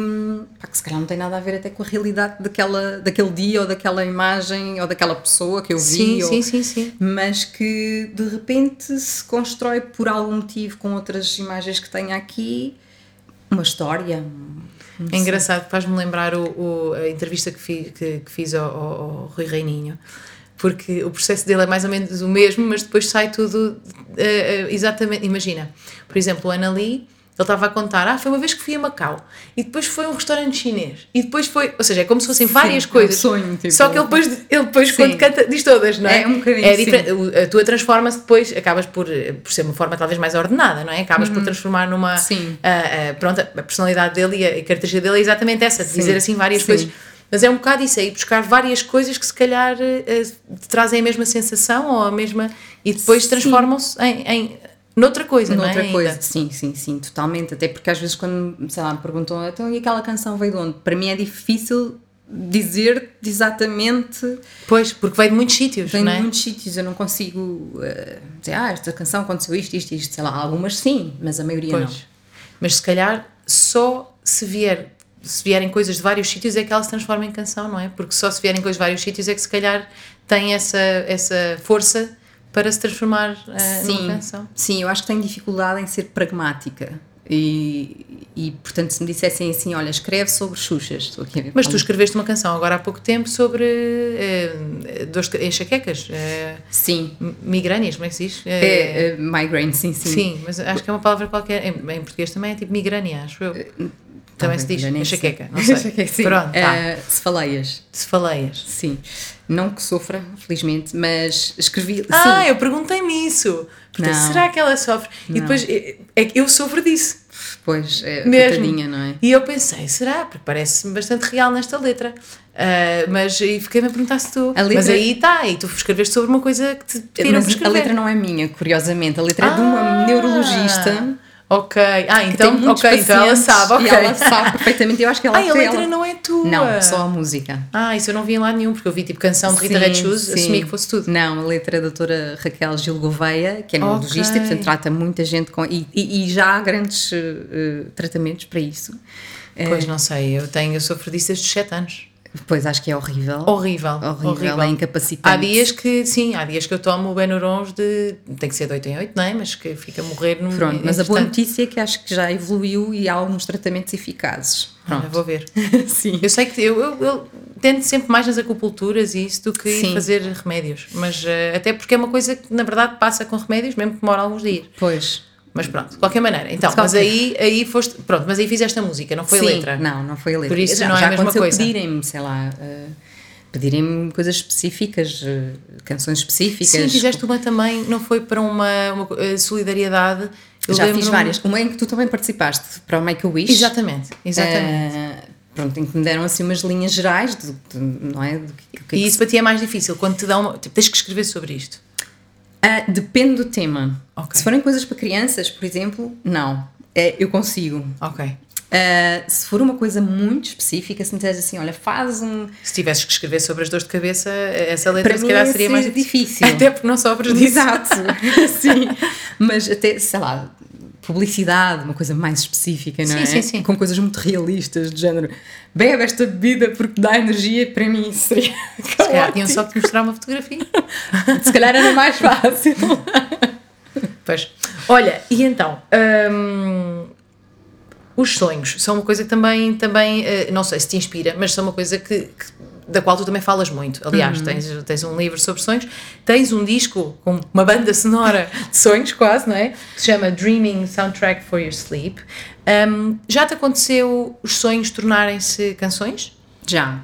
pá, que se calhar não tem nada a ver até com a realidade daquela, daquele dia ou daquela imagem ou daquela pessoa que eu vi. Sim, ou- sim, sim, sim. Mas que de repente se constrói por algum motivo com outras imagens que tenha aqui uma história. É engraçado, faz-me lembrar o, o- a entrevista que, fi- que- que fiz ao, ao- ao Rui Reininho, porque o processo dele é mais ou menos o mesmo, mas depois sai tudo eh, exatamente. Imagina, por exemplo, o Ana Lee, ele estava a contar: ah, foi uma vez que fui a Macau, e depois foi a um restaurante chinês, e depois foi. Ou seja, é como se fossem várias é um coisas. sonho, tipo- só que ele depois, ele depois Sim. quando canta, diz todas, não é? É um bocadinho, É sim. diferente. O- A tua transforma-se depois, acabas por, por ser uma forma talvez mais ordenada, não é? Acabas por transformar numa. Uhum. Sim. a- a- pronto, a personalidade dele e a, característica dele é exatamente essa, de Sim, dizer assim várias sim. coisas. Mas é um bocado isso aí, buscar várias coisas que se calhar te trazem a mesma sensação ou a mesma. e depois Sim. transformam-se em, em. Noutra coisa, não é? Noutra Ainda. coisa, sim, sim, sim, totalmente. Até porque às vezes quando, sei lá, me perguntam, então e aquela canção veio de onde? Para mim é difícil dizer exatamente Pois, porque veio de muitos sítios, Vem não de é? muitos sítios, eu não consigo eh, dizer, ah, esta canção aconteceu isto, isto, isto, sei lá, algumas sim, mas a maioria Pois. Mas se calhar só se vier. Se vierem coisas de vários sítios é que ela se transforma em canção, não é? Porque só se vierem coisas de vários sítios é que se calhar tem essa, essa força para se transformar eh, não. numa Sim, canção. sim, eu acho que tenho dificuldade em ser pragmática. E, e portanto, se me dissessem assim, olha, escreve sobre Xuxas, estou aqui a ver. Mas tu escreveste uma canção agora há pouco tempo sobre dores de- enxaquecas, Sim, migrânias, como é que se diz? É, migraine, sim, sim. sim. mas acho que é uma palavra qualquer. Em, em português também é tipo migrânia, acho eu. Também se diz sei. enxaqueca, não sei. Sim. Pronto, tá. Eh, cefaleias, Cefaleias. sim. Não que sofra, felizmente, mas escrevi. Ah, sim, eu perguntei-me isso. Portanto, será que ela sofre? E Não. depois é é que eu sofro disso. pois, é, Mesmo. coitadinha, não é? E eu pensei, será? Porque parece bastante real nesta letra. Ah, mas e fiquei-me a perguntar se tu. A letra- Mas aí está, e tu escreveste sobre uma coisa que te pediram Mas a letra não é minha, curiosamente. A letra é de uma Ah, neurologista. Ok. Ah, então, ok, então ela sabe, ok. E ela sabe perfeitamente. Eu acho que ela Ah, a letra ela- não é tua. Não, só a música. Ah, isso eu não vi em lado nenhum, porque eu vi tipo canção de Rita Red Shoes, assumi que fosse tudo. Não, a letra é da doutora Raquel Gil Gouveia, que é neurologista Ok. e, portanto, trata muita gente com. E, e- e já há grandes eh, eh, tratamentos para isso. Eh, Pois não sei, eu tenho, eu sofro disso desde os 7 anos. Pois acho que é horrível. Horrível. Horrível, é incapacitante. Há dias que, sim, há dias que eu tomo o Benurons de. tem que ser de 8 em 8, não é? Mas que fica a morrer no. Pronto, mas a boa notícia é que acho que já evoluiu e há alguns tratamentos eficazes. Pronto. vou ver. Sim. Eu sei que eu, eu, eu tento sempre mais nas acupunturas e isso do que Sim. fazer remédios. Mas eh, até porque é uma coisa que na verdade passa com remédios, mesmo que demora alguns dias. Pois. Mas pronto, de qualquer maneira. Então, mas aí, aí foste. Pronto, mas aí fizeste a música, não foi Sim, a letra. Não, não foi a letra. Por isso já, não é a mesma coisa. pedirem-me, sei lá, eh, pedirem-me coisas específicas, eh, canções específicas. Sim, fizeste uma também, não foi para uma, uma eh, solidariedade. Eu já fiz várias. Uma em que tu também participaste para o Make-A-Wish. Exatamente, exatamente. Eh, pronto, em que me deram assim umas linhas gerais, de, de- não é? Do que, do que e isso para ti é mais difícil, quando te dão uma. Tipo, tens que escrever sobre isto. Ah, depende do tema. Ok. Se forem coisas para crianças, por exemplo, não. É, eu consigo. Ok. Ah, se for uma coisa muito específica, se me disseres assim, olha, faz um. Se tivesses que escrever sobre as dores de cabeça, essa letra Para se calhar ia seria ser mais difícil. Até porque não sofres disso. Exato, sim. Mas até, sei lá, publicidade, uma coisa mais específica, não Sim, é? sim, sim. Com coisas muito realistas, de género, bebe esta bebida porque dá energia, para mim isso seria. Se calhar tinham só que mostrar uma fotografia. Se calhar era mais fácil. Pois. Olha, e então, hum, os sonhos são uma coisa que também, também eh, não sei se te inspira, mas são uma coisa que, que- da qual tu também falas muito. Aliás, tens, tens um livro sobre sonhos, tens um disco com uma banda sonora de sonhos, quase, não é? Que se chama Dreaming Soundtrack for Your Sleep. Hum, já te aconteceu os sonhos tornarem-se canções? Já,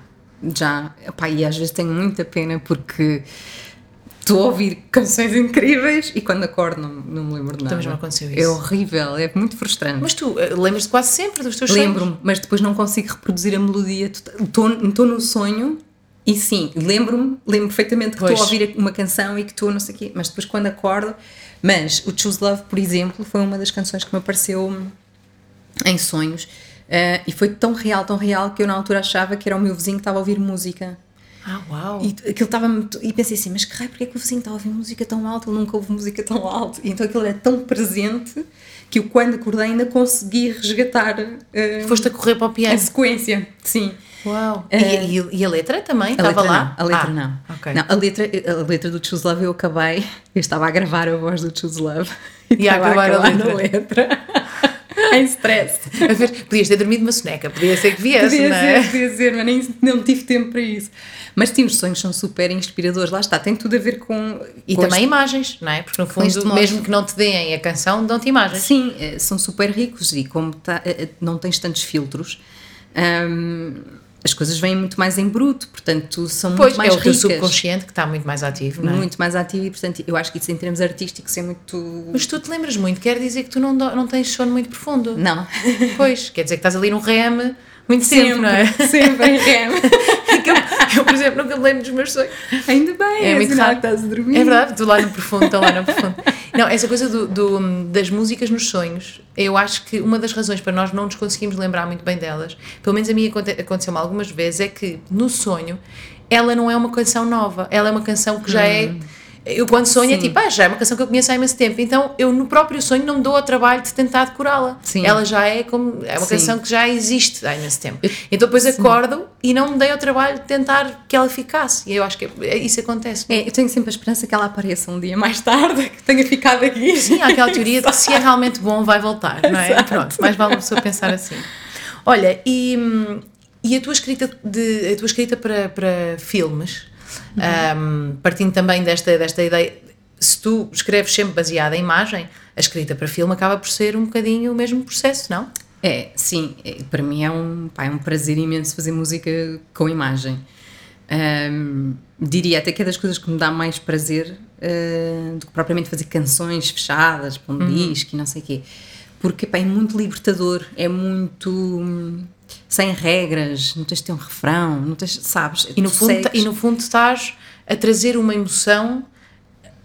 já. Epá, e às vezes tenho muita pena porque estou a ouvir canções incríveis e quando acordo não, não me lembro de nada. Também já aconteceu É isso. horrível, é muito frustrante. Mas tu eh, lembras-te quase sempre dos teus sonhos? Lembro-me, mas depois não consigo reproduzir a melodia. Estou no sonho e sim, lembro-me, lembro perfeitamente que Pois. estou a ouvir uma canção e que estou não sei o quê, mas depois quando acordo. Mas o Choose Love, por exemplo, foi uma das canções que me apareceu em sonhos eh, e foi tão real, tão real que eu na altura achava que era o meu vizinho que estava a ouvir música. Ah, uau! E aquilo estava. E pensei assim, mas que raio, porque é que o vizinho está a ouvir música tão alta? Ele nunca ouve música tão alta. E então aquilo era tão presente que eu, quando acordei, ainda consegui resgatar eh, Foste a correr para o a piano. sequência. Sim. Uau! Eh, E, e- e a letra também? A Estava letra lá? não. A letra Ah, não. não. A letra, a letra do Choose Love eu acabei. Eu estava a gravar a voz do Choose Love e, E a acabar a na letra. em stress. Podias ter dormido uma soneca, podia ser que viesse, Podia não é? ser, podia ser, mas nem, não tive tempo para isso. Mas sim, os sonhos são super inspiradores. Lá está, tem tudo a ver com. E com também imagens, não é? Porque no este fundo, modo. mesmo que não te deem a canção, dão-te imagens. Sim, eh, são super ricos e como tá- eh, não tens tantos filtros, hum, as coisas vêm muito mais em bruto, portanto são Pois, muito mais é o teu ricas. subconsciente que está muito mais ativo, não é? Muito mais ativo e, portanto, eu acho que isso em termos artísticos é muito. Mas tu te lembras muito, quer dizer que tu não, do- não tens sono muito profundo. Não. Pois, quer dizer que estás ali num REM muito tempo, não é? Sempre em REM. eu, eu, por exemplo, nunca me lembro dos meus sonhos. Ainda bem, É é, muito raro. que estás a dormir. É verdade, lá no profundo, estou lá no profundo. Não, essa coisa do, do- das músicas nos sonhos, eu acho que uma das razões para nós não nos conseguimos lembrar muito bem delas, pelo menos a mim aconte- aconteceu-me algumas vezes, é que no sonho ela não é uma canção nova, ela é uma canção que já é. Eu quando sonho é. Sim. tipo, ah, já é uma canção que eu conheço há imenso tempo, então eu no próprio sonho não me dou ao trabalho de tentar decorá-la. Sim. Ela já é como. É uma Sim. canção que já existe há imenso tempo. Então depois acordo e não me dei ao trabalho de tentar que ela ficasse. E eu acho que é- isso acontece. É, eu tenho sempre a esperança que ela apareça um dia mais tarde, que tenha ficado aqui. Sim, há aquela teoria de que se é realmente bom vai voltar, não é? Pronto, mais vale uma pessoa pensar assim. Olha, e, hum, e a tua escrita, de, a tua escrita para, para filmes, hum, partindo também desta, desta ideia, se tu escreves sempre baseada em imagem, a escrita para filme acaba por ser um bocadinho o mesmo processo, não? É, sim, é, para mim é um, pá, é um prazer imenso fazer música com imagem. Ahm, diria até que é das coisas que me dá mais prazer ah, do que propriamente fazer canções fechadas para um disco e não sei o quê. Porque pá, é muito libertador, é muito hum, sem regras, não tens de ter um refrão, não tens, sabes? E no, fundo, e no fundo estás a trazer uma emoção,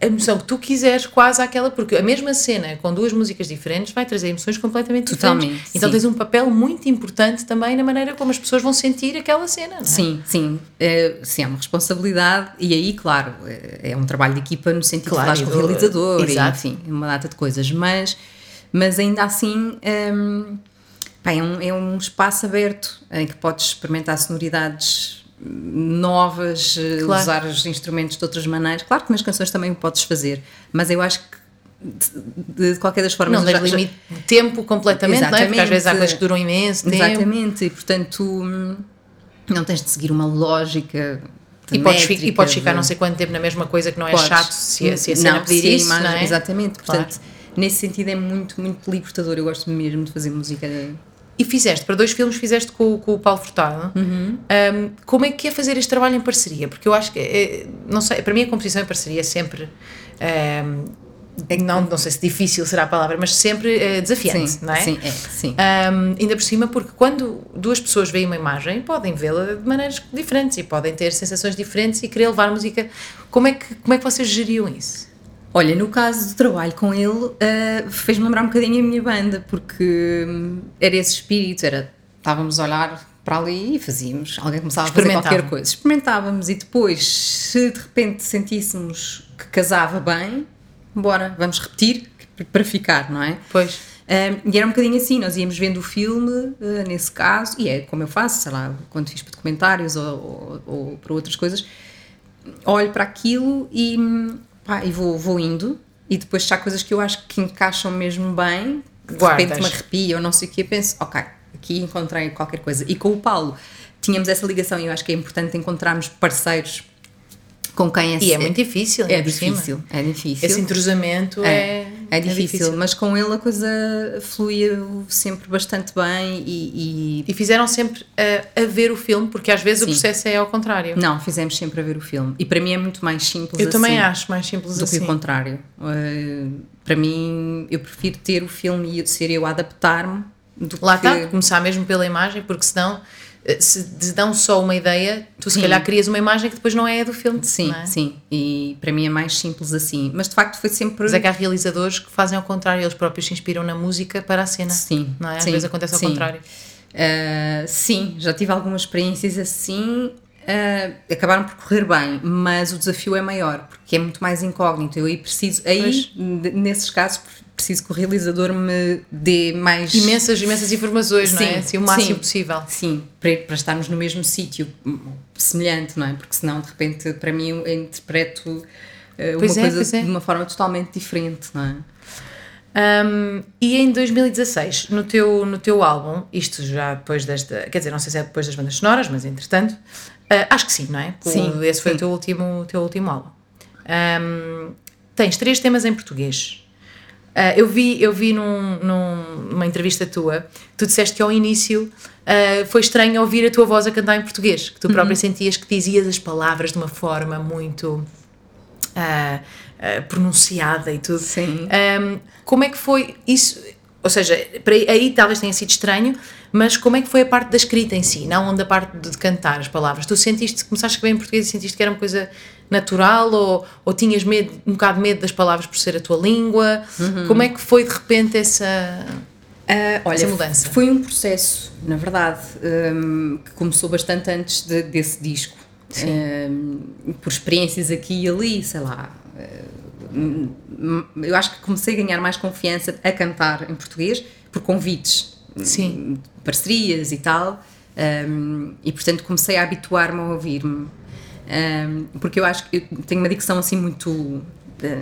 a emoção que tu quiseres quase àquela, porque a mesma cena com duas músicas diferentes vai trazer emoções completamente Totalmente, diferentes. Então sim. tens um papel muito importante também na maneira como as pessoas vão sentir aquela cena. Não é? Sim, sim, é, sim, é uma responsabilidade e aí, claro, é, é um trabalho de equipa no sentido Claro, de e falar com o do- realizador e, exato. enfim, uma data de coisas, mas, mas ainda assim hum, pá, é, um, é um espaço aberto em que podes experimentar sonoridades novas, eh, Claro. usar os instrumentos de outras maneiras. Claro que nas canções também o podes fazer, mas eu acho que de, de qualquer das formas Não tens já- limite de tempo completamente, não é? Porque às vezes há coisas que duram imenso tempo. Exatamente, e portanto hum, não tens de seguir uma lógica. E podes, e podes ficar de- não sei quanto tempo na mesma coisa que não é Podes. chato se, se a cena Não, pedir isso, imagem- não é? Exatamente, Claro. portanto, nesse sentido é muito, muito libertador. Eu gosto mesmo de fazer música. E fizeste, para dois filmes fizeste com, com o Paulo Furtado. Uhum. Um, como é que é fazer este trabalho em parceria? Porque eu acho que, é, não sei, para mim a composição em parceria é sempre, um, não, não sei se difícil será a palavra, mas sempre eh, desafiante, sim, não é? sim, é, sim. Um, ainda por cima, porque quando duas pessoas veem uma imagem, podem vê-la de maneiras diferentes e podem ter sensações diferentes e querer levar música. Como é que, como é que vocês geriam isso? Olha, no caso do trabalho com ele, ah, fez-me lembrar um bocadinho a minha banda, porque hum, era esse espírito, era estávamos a olhar para ali e fazíamos, alguém começava a fazer qualquer coisa, experimentávamos e depois, se de repente sentíssemos que casava bem, bora, vamos repetir para ficar, não é? Pois. Um, e era um bocadinho assim, nós íamos vendo o filme, uh, nesse caso, e é como eu faço, sei lá, quando fiz para documentários ou, ou, ou para outras coisas, olho para aquilo e, pá, e vou, vou indo, e depois se há coisas que eu acho que encaixam mesmo bem, de Guardas. repente me arrepio ou não sei o que, penso, ok, aqui encontrei qualquer coisa. E com o Paulo tínhamos essa ligação e eu acho que é importante encontrarmos parceiros com quem E é muito difícil, é cima. difícil, é difícil. Esse entrosamento é, É difícil, mas com ele a coisa fluiu sempre bastante bem e, e- E fizeram sempre a, a ver o filme, porque às vezes o Sim. processo é ao contrário. não, fizemos sempre a ver o filme. E para mim é muito mais simples Eu também assim acho mais simples do que assim. o contrário. Uh, para mim, eu prefiro ter o filme e ser eu a adaptar-me do Lá que... está, começar mesmo pela imagem, porque senão, se te dão só uma ideia, tu se Sim. calhar crias uma imagem que depois não é a do filme. Sim, é? sim. E para mim é mais simples assim. Mas de facto foi sempre. Mas é que há realizadores que fazem ao contrário, eles próprios se inspiram na música para a cena. Sim, Não é? Às sim, vezes acontece ao sim. contrário. Uh, sim, já tive algumas experiências assim. uh, acabaram por correr bem, mas o desafio é maior porque é muito mais incógnito. Eu aí preciso, aí nesses casos, preciso que o realizador me dê mais Imensas, imensas informações, não é? Sim, Assim, o máximo sim. possível. Sim, para, para estarmos no mesmo sítio hum, semelhante, não é? Porque senão, de repente, para mim, eu interpreto uh, uma é, coisa é. de uma forma totalmente diferente, não é? Um, e em 2016, no teu, no teu álbum, isto já depois desta, quer dizer, não sei se é depois das bandas sonoras, mas entretanto, uh, acho que sim, não é? Sim, Esse foi sim. o teu último, teu último álbum. Um, tens três temas em português. Uh, eu vi, eu vi num, num- numa entrevista tua, tu disseste que ao início uh, foi estranho ouvir a tua voz a cantar em português, que tu própria sentias que dizias as palavras de uma forma muito ah, pronunciada e tudo. Sim. Um, como é que foi isso? Ou seja, aí, talvez tenha sido estranho, mas como é que foi a parte da escrita em si, não da parte de cantar as palavras? Tu sentiste, começaste a escrever em português e sentiste que era uma coisa natural ou, ou tinhas medo, um bocado medo das palavras por ser a tua língua? Como é que foi de repente essa. Ah, olha, Essa mudança. foi um processo, na verdade, hum, que começou bastante antes de- desse disco. Hum, por experiências aqui e ali, sei lá. hum, eu acho que comecei a ganhar mais confiança a cantar em português por convites, Sim. hum, parcerias e tal. hum, e portanto comecei a habituar-me a ouvir-me. Hum, porque eu acho que eu tenho uma dicção assim muito. eh,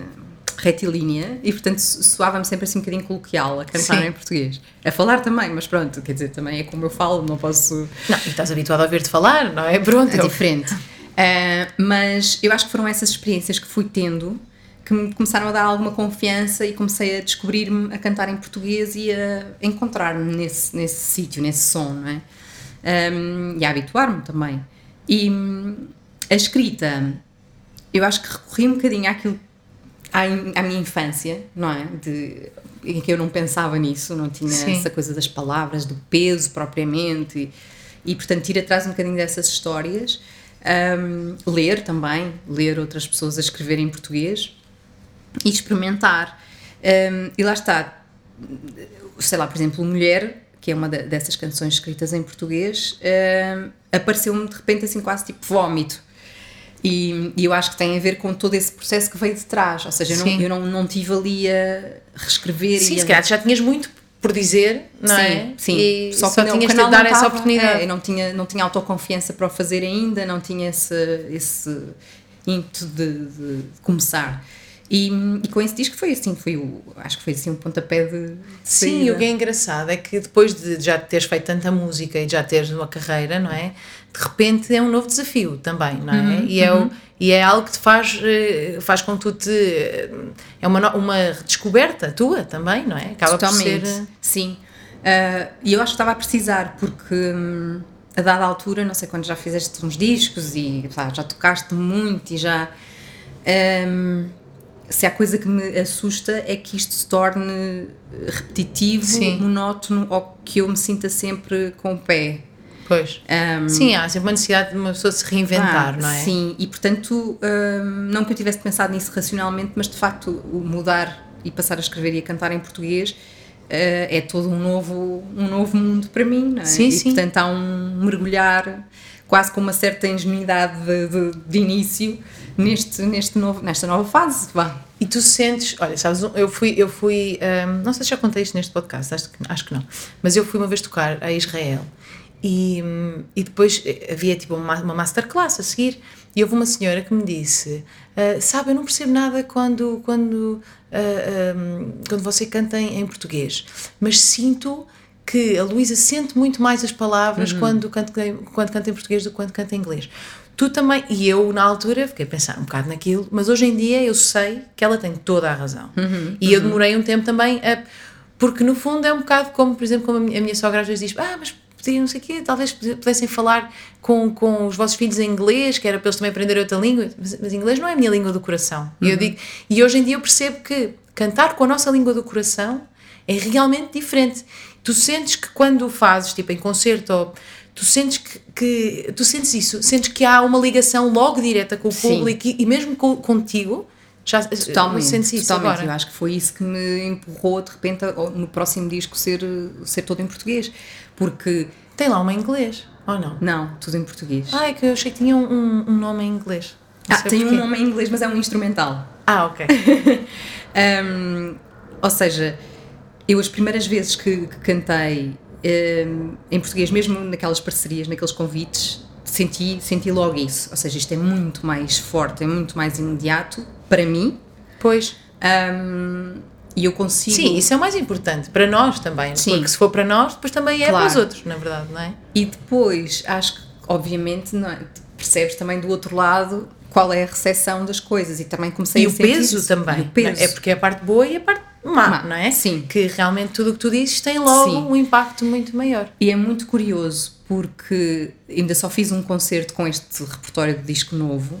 retilínea e portanto so- soava-me sempre assim um bocadinho coloquial a cantar Sim. em português. A falar também, mas pronto, quer dizer, também é como eu falo, não posso. Não, estás habituado a ouvir-te falar, não é? Pronto, É diferente. Ah, mas eu acho que foram essas experiências que fui tendo que me começaram a dar alguma confiança e comecei a descobrir-me a cantar em português e a encontrar-me nesse, nesse sítio, nesse som, não é? Ahm, e a habituar-me também. E hum, a escrita, eu acho que recorri um bocadinho àquilo à, à minha infância, não é? De, em que eu não pensava nisso, não tinha Sim. essa coisa das palavras, do peso propriamente, e, e portanto ir atrás um bocadinho dessas histórias. Ahm, ler também, ler outras pessoas a escrever em português e experimentar. Ahm, e lá está, sei lá, por exemplo, Mulher, que é uma dessas canções escritas em português, ahm, apareceu-me de repente assim quase tipo vómito. E, e eu acho que tem a ver com todo esse processo que veio de trás, ou seja, eu, não, eu não, não tive ali a reescrever Sim, e se a- calhar já tinhas muito por dizer, não sim, é? Sim, E só, que não- o tinhas de dar essa oportunidade. é, eu não tinha, não tinha autoconfiança para o fazer ainda, não tinha esse, esse ímpeto de, de começar. E, e com esse disco foi assim, foi o, acho que foi assim um pontapé de, de Sim, saída. o que é engraçado é que depois de já teres feito tanta música e de já teres uma carreira, não é? De repente é um novo desafio também, não é? Uhum, e, é o, e é algo que te faz, eh, faz com que tu te. É uma, uma descoberta tua também, não é? Acaba Totalmente, por ser. sim. Ah, E eu acho que estava a precisar, porque hum, a dada altura, não sei quando já fizeste uns discos e pá, já tocaste muito e já. hum, se há coisa que me assusta é que isto se torne repetitivo, Sim. monótono ou que eu me sinta sempre com o pé. Pois. Um, Sim, há sempre uma necessidade de uma pessoa se reinventar, ah, não é? Sim, e portanto, hum, não que eu tivesse pensado nisso racionalmente, mas de facto o mudar e passar a escrever e a cantar em português é todo um novo, um novo mundo para mim, não é? Sim, e, sim. portanto há um mergulhar quase com uma certa ingenuidade de, de, de início neste, neste novo, nesta nova fase. Vá. E tu sentes, olha, sabes, eu fui, eu fui, hum, não sei se já contei isto neste podcast, acho que, acho que não, mas eu fui uma vez tocar a Israel e, e depois havia tipo uma, uma masterclass a seguir e houve uma senhora que me disse, "Ah, sabe, eu não percebo nada quando, quando, ah, quando você canta em, em português, mas sinto que a Luísa sente muito mais as palavras quando, canta, quando canta em português do que quando canta em inglês. Tu também, e eu na altura fiquei a pensar um bocado naquilo, mas hoje em dia eu sei que ela tem toda a razão. e eu demorei um tempo também a. Porque no fundo é um bocado como, por exemplo, como a minha, a minha sogra às vezes diz: Ah, mas podiam, não sei o quê, talvez pudessem falar com, com os vossos filhos em inglês, que era para eles também aprenderem outra língua. Mas, mas inglês não é a minha língua do coração. E eu digo, e hoje em dia eu percebo que cantar com a nossa língua do coração é realmente diferente. Tu sentes que quando o fazes, tipo em concerto, ou, tu sentes que, que- tu sentes isso, sentes que há uma ligação logo direta com o Sim. público e, e mesmo com, contigo, já Totalmente, sentes isso totalmente. agora. Eu acho que foi isso que me empurrou de repente a- no próximo disco ser, ser todo em português. Porque, Tem lá uma em inglês, ou não? não, tudo em português. Ah, é que eu achei que tinha um, um- um nome em inglês. Não Ah, tem um porquê. nome em inglês, mas é um instrumental. Ah, ok. Um, ou seja, eu as primeiras vezes que, que cantei um, em português, mesmo naquelas parcerias, naqueles convites, senti, senti logo isso. Ou seja, isto é muito mais forte, é muito mais imediato para mim. Pois. um, e eu consigo. Sim, isso é o mais importante. Para nós também. Sim. Porque se for para nós, depois também é Claro. para os outros, na verdade, não é? E depois, acho que, obviamente, não é? percebes também do outro lado qual é a recepção das coisas. E também comecei E a o peso isso. também. E o peso. É porque é a parte boa e a parte má, Má, não é? sim. Que realmente tudo o que tu dizes tem logo Sim. um impacto muito maior. E é muito curioso porque ainda só fiz um concerto com este repertório de disco novo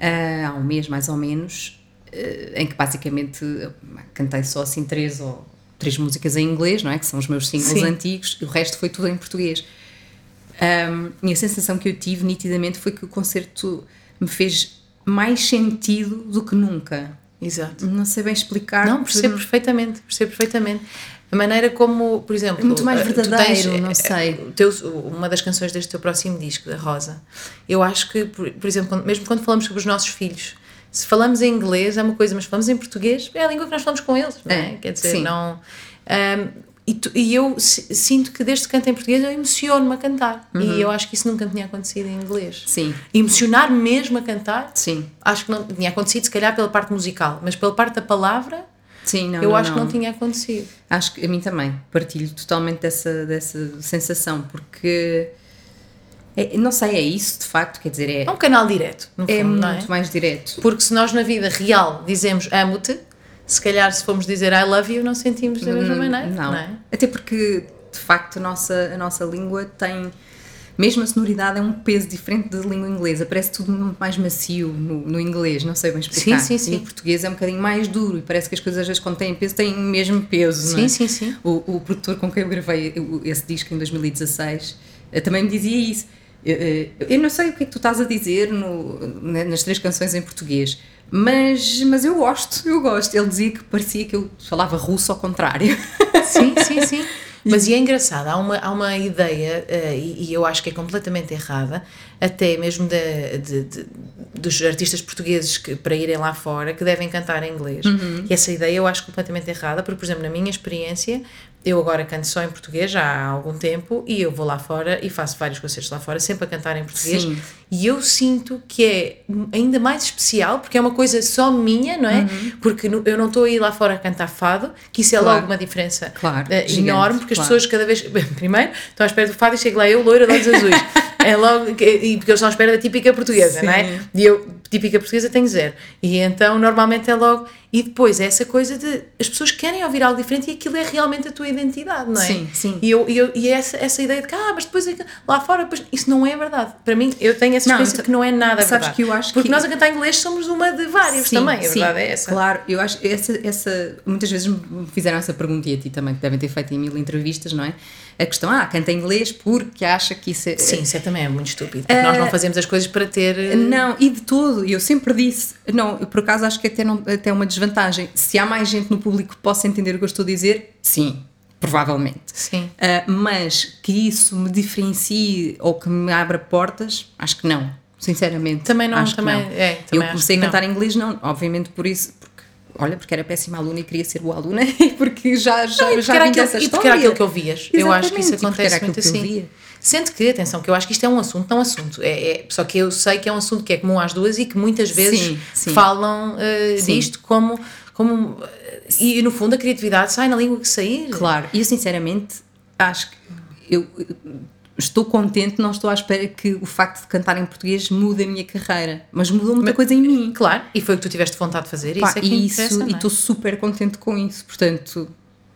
ah, há um mês mais ou menos, ah, em que basicamente ah, cantei só assim três ou três músicas em inglês, não é? Que são os meus singles Sim. antigos, e o resto foi tudo em português. Um, e a sensação que eu tive nitidamente foi que o concerto me fez mais sentido do que nunca. Exato. Não sei bem explicar. Não, percebo perfeitamente, percebo perfeitamente. A maneira como, por exemplo. É muito mais eh, verdadeiro, não eh, sei. o teu- uma das canções deste teu próximo disco, da Rosa, eu acho que, por, por exemplo, quando- mesmo quando falamos sobre os nossos filhos, se falamos em inglês é uma coisa, mas falamos em português é a língua que nós falamos com eles, não é? É, Quer dizer, sim. não. ahm, e, tu- e eu si- sinto que desde que canto em português eu emociono-me a cantar. Uhum. E eu acho que isso nunca tinha acontecido em inglês. Sim, Emocionar mesmo a cantar, sim, acho que não tinha acontecido, se calhar pela parte musical, mas pela parte da palavra, sim. Não, eu não, acho que não tinha acontecido. Acho que a mim também, partilho totalmente dessa, dessa sensação, porque é- não sei, é isso de facto, quer dizer, é, É um canal direto, é fundo, muito não é? mais direto. Porque se nós na vida real dizemos amo-te, se calhar se formos dizer I love you, não sentimos da mesma maneira, não, Não, é? até porque de facto a nossa, a nossa língua tem, mesmo a sonoridade é um peso diferente da língua inglesa, parece tudo muito mais macio no, no inglês, não sei bem explicar. Sim, sim, sim. E o português é um bocadinho mais duro e parece que as coisas às vezes quando têm peso têm o mesmo peso, não é? sim, sim. O, o produtor com quem eu gravei esse disco em 2016 eh, também me dizia isso. Eu, eh, eu não sei o que é que tu estás a dizer no- na- nas três canções em português, mas, mas eu gosto, eu gosto. Ele dizia que parecia que eu falava russo ao contrário. Sim, sim, sim. Mas e é engraçado, há uma, há uma ideia, eh, e, e eu acho que é completamente errada, até mesmo de, de- de- dos artistas portugueses que, para irem lá fora, que devem cantar em inglês. E essa ideia eu acho completamente errada, porque, por exemplo, na minha experiência, eu agora canto só em português já há algum tempo, e eu vou lá fora e faço vários concertos lá fora, sempre a cantar em português. Sim. E eu sinto que é ainda mais especial, porque é uma coisa só minha, não é? Porque no- eu não estou a ir lá fora a cantar fado, que isso é Claro. logo uma diferença Claro, eh, gigante, enorme, porque as claro. pessoas cada vez. Primeiro, estão à espera do fado e chego lá eu, loira de olhos azuis. É logo. E porque eles estão à espera da típica portuguesa, Sim. não é? E eu, típica portuguesa, tenho zero. E então, normalmente é logo. E depois é essa coisa de. As pessoas querem ouvir algo diferente e aquilo é realmente a tua identidade, não é? Sim, sim. E, eu, e, eu, e essa, essa ideia de que, ah, mas depois é lá fora, depois, isso não é verdade. Para mim, eu tenho essa Não, experiência então, que não é nada sabes verdade. que eu acho Porque que- nós a cantar inglês somos uma de várias Sim, também, a sim, verdade é essa. Claro, eu acho essa, essa muitas vezes me fizeram essa pergunta e a ti também, que devem ter feito em mil entrevistas, não é? A questão, ah, canta inglês porque acha que isso é. Sim, isso é também é muito estúpido. Porque nós não fazemos as coisas para ter. eh, Não, e de todo, e eu sempre disse, não, eu por acaso acho que até, não, até é uma desvantagem. Se há mais gente no público que possa entender o que eu estou a dizer, sim. provavelmente. Sim. Uh, mas que isso me diferencie ou que me abra portas, acho que não. Sinceramente. Também não, acho também, que não. é, também Eu comecei a cantar inglês, não, obviamente por isso, olha, porque era péssima aluna e queria ser boa aluna e porque já, já, Não, e já era aquilo, dessa e porque era história. aquilo que ouvias. Eu acho que isso Exatamente, e acontece era muito eu assim. via. Sendo que, atenção, que eu acho que isto é um assunto, não assunto. É, é- só que eu sei que é um assunto que é comum às duas e que muitas vezes Sim, sim. falam uh, Sim. disto como. como e no fundo a criatividade sai na língua que sair. Claro, e eu sinceramente acho que eu estou contente, não estou à espera que o facto de cantar em português mude a minha carreira, mas mudou muita coisa em mim. Claro, e foi o que tu tiveste vontade de fazer. Pá, isso é que e isso, não e é? estou super contente com isso, portanto,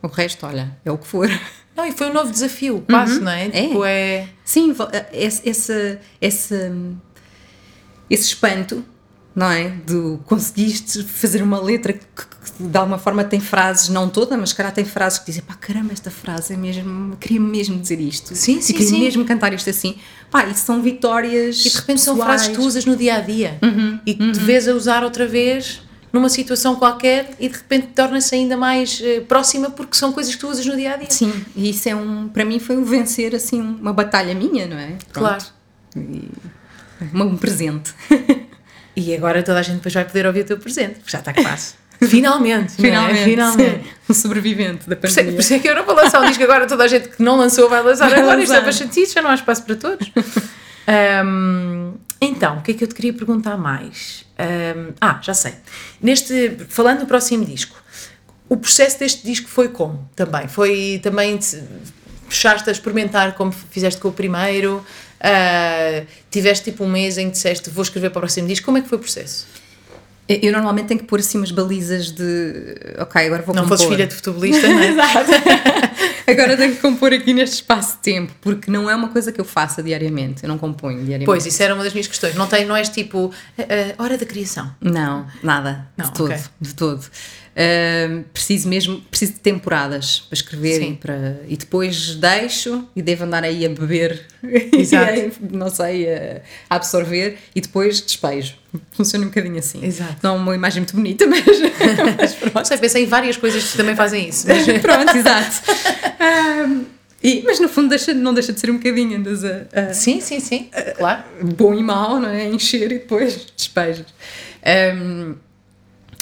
o resto, olha, é o que for. Não, e foi um novo desafio, quase, não é? É. Tipo, é. Sim, vo- esse, esse, esse, esse espanto, não é? De conseguiste fazer uma letra que, que de alguma forma tem frases, não toda, mas calhar tem frases que dizem pá, caramba, esta frase é mesmo, queria mesmo dizer isto. Sim, sim, queria sim. mesmo cantar isto assim. Pá, isso são vitórias. E de repente são pessoais. frases que tu usas no dia a dia Uhum, e que te vês a usar outra vez numa situação qualquer e de repente torna-se ainda mais eh, próxima porque são coisas que tu usas no dia a dia. Sim, e isso é um, para mim foi um vencer assim uma batalha minha, não é? Claro. E um presente. E agora toda a gente depois vai poder ouvir o teu presente, porque já está quase. Finalmente, não é? Finalmente, Finalmente. um sobrevivente da isso, é, pandemia. por isso é que eu não vou lançar um disco agora, toda a gente que não lançou vai lançar Vai agora, isto é lançar. para chatice, já não há espaço para todos. Ahm, então, o que é que eu te queria perguntar mais? Ahm, ah, já sei. Neste, falando do próximo disco, o processo deste disco foi como? Também? Foi também te- fechaste a experimentar como fizeste com o primeiro? Ah, tiveste tipo um mês em que disseste vou escrever para o próximo disco? Como é que foi o processo? Eu normalmente tenho que pôr assim umas balizas de. Ok, agora vou Não compor. fosses filha de futebolista, não é? Exato. agora tenho que compor aqui neste espaço de tempo, porque não é uma coisa que eu faça diariamente. Eu não componho diariamente. Pois, isso era uma das minhas questões. Não, tem, não és tipo ah, hora da criação. Não, nada. Não, de todo. ok. De todo. Ahm, preciso mesmo, preciso de temporadas para escrever Sim. e, para, e depois deixo e devo andar aí a beber, Exato. aí, não sei, a absorver e depois despejo. Funciona um bocadinho assim. Exato. Não é uma imagem muito bonita, mas, mas pronto. sei, pensei em várias coisas que também fazem isso. Mas, Pronto, exato. Ahm, e, mas no fundo deixa, não deixa de ser um bocadinho, andas a, a- sim, sim, sim, claro. bom e mau, não é? Encher e depois despejas. Ahm,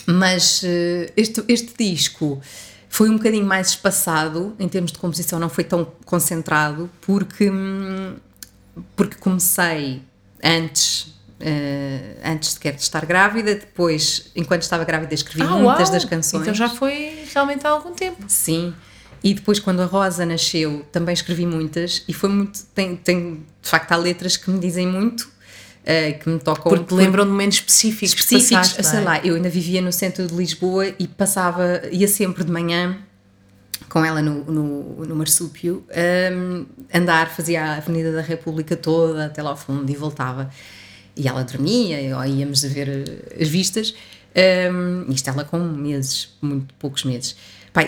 mas eh, este, este disco foi um bocadinho mais espaçado em termos de composição, não foi tão concentrado, porque, hum, porque comecei antes. Eh, antes sequer de estar grávida, depois, enquanto estava grávida, escrevi Ah, muitas uau! das canções. Então já foi realmente há algum tempo. Sim. E depois, quando a Rosa nasceu, também escrevi muitas e foi muito. Tem, tem de facto, há letras que me dizem muito, eh, que me tocam. Porque te lembram de momentos específicos. específicos. passaste, sei é? lá, eu ainda vivia no centro de Lisboa e passava, ia sempre de manhã com ela no, no, no Marsúpio, hum, andar, fazia a Avenida da República toda até lá ao fundo e voltava. E ela dormia, ou íamos ver eh, as vistas. Um, isto ela com meses, muito poucos meses.